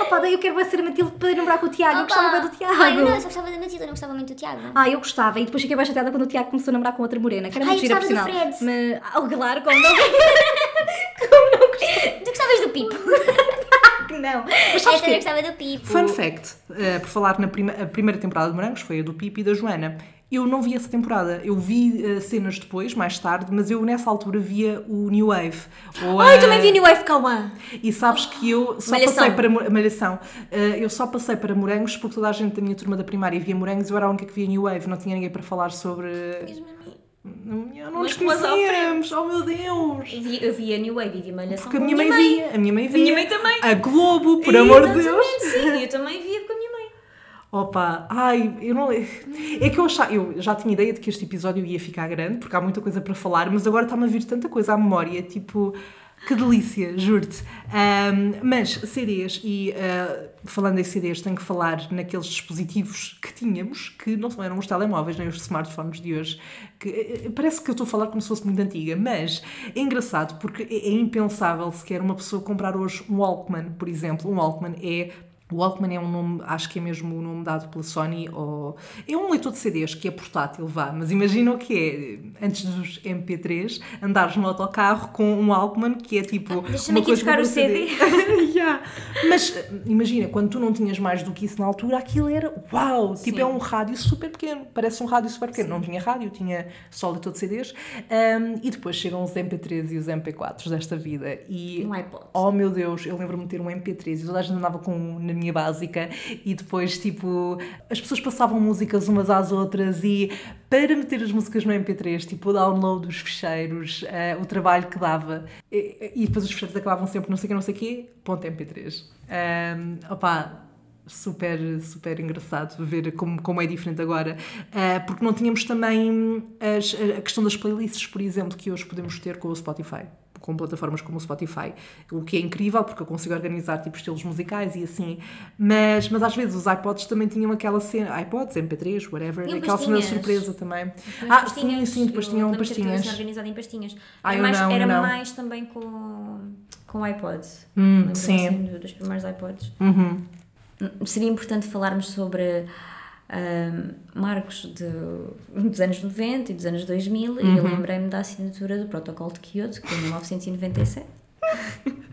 Opa, daí eu quero ser a Matilde para namorar com o Tiago. Eu gostava bem do Tiago. Ai, não, eu só gostava da Matilde, eu não gostava muito do Tiago. Ah, eu gostava. E depois fiquei bem chateada quando o Tiago começou a namorar com outra morena, que era muito eu gira, por gostava sinal. Mas, oh, claro, como não... Tu gostavas do Pipo. não. Mas sabes Essa eu que gostava do Pipo. Fun fact, eh, por falar na prima, a primeira temporada de Morangos, foi a do Pipi e da Joana. Eu não vi essa temporada, eu vi eh, cenas depois, mais tarde, mas eu nessa altura via o New Wave. ou Ai, a- também vi New Wave Calma. E sabes que eu só Malhação. passei para Malhação. Eh, eu só passei para Morangos porque toda a gente da minha turma da primária via Morangos e eu era a única que via New Wave, não tinha ninguém para falar sobre. Não, não nos conhecíamos, oh meu Deus! Eu vi, eu vi a New Wave e vi Malhação Porque a minha mãe, via, a minha mãe via. minha mãe também. A Globo, por amor de Deus! Sim, eu também via com a minha mãe. Opa, ai, eu não. É que eu, achava, eu já tinha ideia de que este episódio ia ficar grande, porque há muita coisa para falar, mas agora está-me a vir tanta coisa à memória, tipo. Que delícia, juro-te. Ahm, mas CDs, e ah, falando em CDs, tenho que falar naqueles dispositivos que tínhamos, que não eram os telemóveis nem os smartphones de hoje, que eh, parece que eu estou a falar como se fosse muito antiga, mas é engraçado porque é, é impensável sequer uma pessoa comprar hoje um Walkman, por exemplo. Um Walkman é Walkman é um nome, acho que é mesmo o nome dado pela Sony, ou é um leitor de CDs que é portátil, vá, mas imagina o que é, antes dos MP3, andares no autocarro com um Walkman que é tipo. Deixa-me aqui para o CD. Yeah. Mas eh, imagina, quando tu não tinhas mais do que isso na altura, aquilo era uau! Tipo, Sim. é um rádio super pequeno, parece um rádio super pequeno. Não tinha rádio, tinha só leitor de CDs. Um, e depois chegam os MP3 e os MP4s desta vida. E um iPod. Oh meu Deus, eu lembro-me de ter um MP3 e toda a gente andava com um na minha básica e depois, tipo, as pessoas passavam músicas umas às outras e para meter as músicas no MP3, tipo, o download dos ficheiros, eh, o trabalho que dava e, e depois os ficheiros acabavam sempre não sei o que, não sei o quê, ponto MP3. Um, opá, super, super engraçado ver como, como é diferente agora, Ah, porque não tínhamos também as- a questão das playlists, por exemplo, que hoje podemos ter com o Spotify. Com plataformas como o Spotify, o que é incrível porque eu consigo organizar tipo estilos musicais e assim, mas, mas às vezes os iPods também tinham aquela cena, iPods, MP3, whatever, Tinham aquela cena surpresa também. Ah, sim, sim, depois Eu tinham tudo pastinhas. organizado em pastinhas. Ah, era eu mais, não, era não. mais também com, com o iPod. Hum, sim. assim, do- dos primeiros iPods. Uhum. Seria importante falarmos sobre marcos de, dos anos 90 e dos anos 2000 e Uhum. eu lembrei-me da assinatura do Protocolo de Kyoto, que foi em 1997.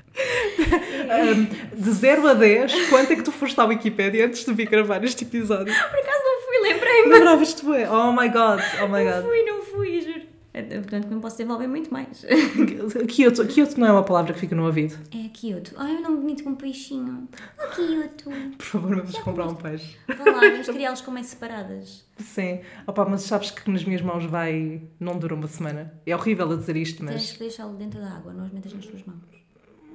De 0 a 10, quanto é que tu foste à Wikipédia antes de vir gravar este episódio? Por acaso não fui, lembrei-me. Lembravas-te, bué? Oh my god, oh my Não god. fui, não fui, juro. É, Portanto, não posso desenvolver muito mais. Kyoto, Kyoto não é uma palavra que fica no ouvido. É Kyoto. Ai, eu não bonito com um peixinho. Oh, Kyoto. Por favor, vamos comprar um peixe. Vá lá, vamos criá-los como é separadas. Sim. Opa, mas sabes que nas minhas mãos vai. não dura uma semana. É horrível a dizer isto, Tens mas. que deixá-lo dentro da água, não os metas nas tuas mãos.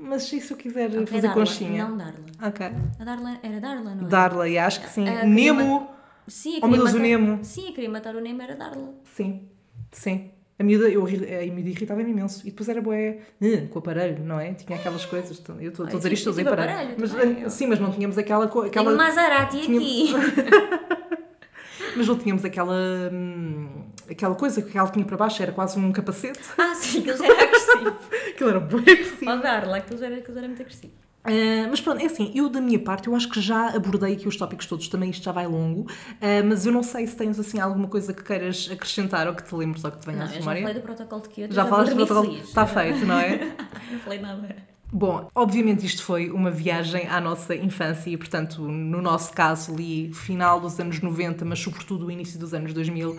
Mas se eu quiser Ok, fazer Darla, conchinha? Não Darla. Ok. A Darla era Darla, não é? Darla, e acho que sim. Ah, Nemo. Sim, a Oh, meu Deus, o matar... Nemo. Sim, a queria matar o Nemo era Darla. Sim. Sim. A miúda, eu, a miúda irritava-me imenso. E depois era eh, com o aparelho, não é? Tinha aquelas coisas. então, Eu estou a dizer isto, usei tive aparelho. aparelho Mas, também, eh, sim, mas não tínhamos aquela. co- Tenho aquela um Maserati aqui. Mas não tínhamos aquela. hum, aquela coisa que ela tinha para baixo, era quase um capacete. ah, sim, aquilo já era agressivo. Aquilo era bué agressivo. Ó Darla, aquilo já era, aquilo já era muito agressivo. Ah, mas pronto, é assim, eu da minha parte, eu acho que já abordei aqui os tópicos todos, também isto já vai longo, ah, mas eu não sei se tens assim alguma coisa que queiras acrescentar ou que te lembres ou que te venha Não, à eu já memória. falei do protocolo de Kyoto. Já falaste do protocolo, está feito, não é? Não falei nada. Bom, obviamente isto foi uma viagem à nossa infância e, portanto, no nosso caso ali, final dos anos 90, mas sobretudo o início dos anos 2000, um,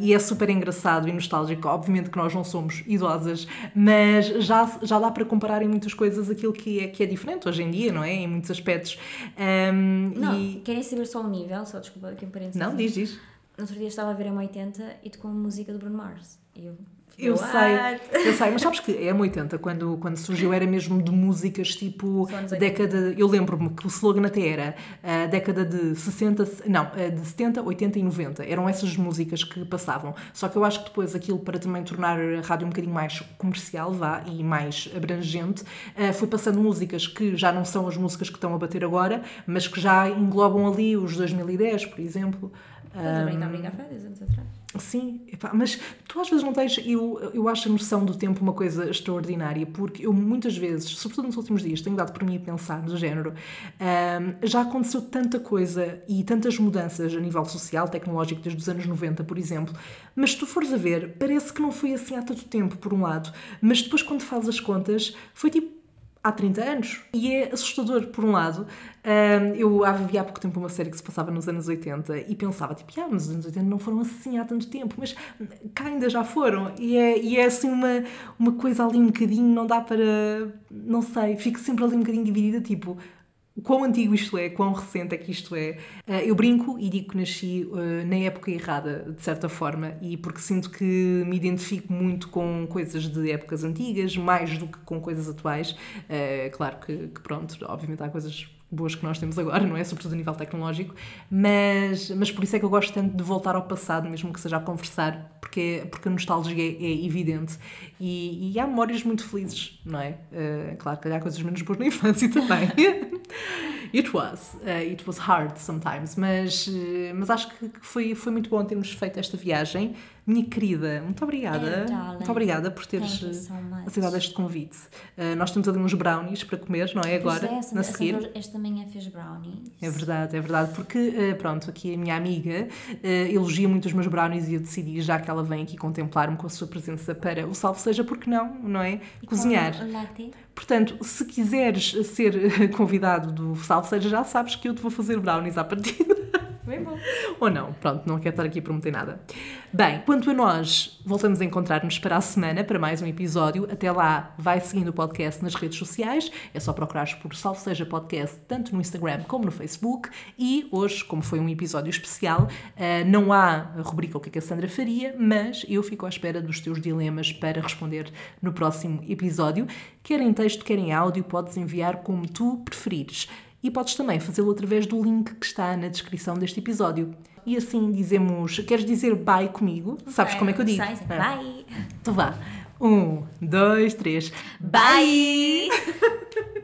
e é super engraçado e nostálgico. Obviamente que nós não somos idosas, mas já, já dá para comparar em muitas coisas aquilo que é, que é diferente hoje em dia, não é? Em muitos aspectos. Um, Não, e... querem saber só o nível? Só desculpa aqui um parênteses. Não, diz, diz. No outro dia estava a ver a 80 e tocou a música do Bruno Mars. E eu. Eu What? sei, eu sei, mas sabes que é M80, quando, quando surgiu era mesmo de músicas tipo 80. década, eu lembro-me que o slogan até era a década de 60, não, a de 70, 80 e 90, eram essas músicas que passavam, só que eu acho que depois aquilo para também tornar a rádio um bocadinho mais comercial, vá, e mais abrangente, eh, foi passando músicas que já não são as músicas que estão a bater agora, mas que já englobam ali os 2010, por exemplo. Estás a brincar, brincar, foi há 10 anos atrás. Sim, mas tu às vezes não tens, eu, eu acho a noção do tempo uma coisa extraordinária, porque eu muitas vezes, sobretudo nos últimos dias, tenho dado por mim a pensar do género, ahm, já aconteceu tanta coisa e tantas mudanças a nível social, tecnológico, desde os anos 90, por exemplo, mas se tu fores a ver, parece que não foi assim há tanto tempo, por um lado, mas depois quando fazes as contas, foi tipo há 30 anos. E é assustador, por um lado. Eu havia há pouco tempo uma série que se passava nos anos 80 e pensava, tipo, ah, mas os anos 80 não foram assim há tanto tempo, mas cá ainda já foram. E é, e é assim uma, uma coisa ali um bocadinho, não dá para. Não sei, fico sempre ali um bocadinho dividida, tipo. Quão antigo isto é, quão recente é que isto é. Ah, eu brinco e digo que nasci ah, na época errada, de certa forma, e porque sinto que me identifico muito com coisas de épocas antigas, mais do que com coisas atuais. Ah, claro que, que, pronto, obviamente há coisas boas que nós temos agora, não é? Sobretudo a nível tecnológico, mas, mas por isso é que eu gosto tanto de voltar ao passado, mesmo que seja a conversar, porque, porque a nostalgia é, é evidente e, e há memórias muito felizes, não é? Ah, claro que há coisas menos boas na infância também. It was. Uh, it was hard sometimes, mas, uh, mas acho que foi, foi muito bom termos feito esta viagem. Minha querida, muito obrigada. Darling. muito obrigada por teres so uh, aceitado este convite. Uh, nós temos ali uns brownies para comer, não é? Agora, é, na seguir. Esta manhã fez brownies. É verdade, é verdade, porque, eh, pronto, aqui a minha amiga eh, elogia muito os meus brownies e eu decidi, já que ela vem aqui contemplar-me com a sua presença para o salve seja, porque não, não é? E Cozinhar. com latte. Portanto, se quiseres ser convidado do salve seja, já sabes que eu te vou fazer brownies à partida. Bem bom. Ou não, pronto, não quero estar aqui a prometer nada. Bem, quanto a nós, voltamos a encontrar-nos para a semana para mais um episódio. Até lá, vai seguindo o podcast nas redes sociais. É só procurares por Salve Seja Podcast, tanto no Instagram como no Facebook. E hoje, como foi um episódio especial, eh, não há rubrica O que é a Sandra faria, mas eu fico à espera dos teus dilemas para responder no próximo episódio. Quer em texto, quer em áudio, podes enviar como tu preferires. E podes também fazê-lo através do link que está na descrição deste episódio. E assim dizemos, queres dizer bye comigo? Sabes como é que eu digo? Sai, sai. É. Bye! Então vá. Um, dois, três. Bye!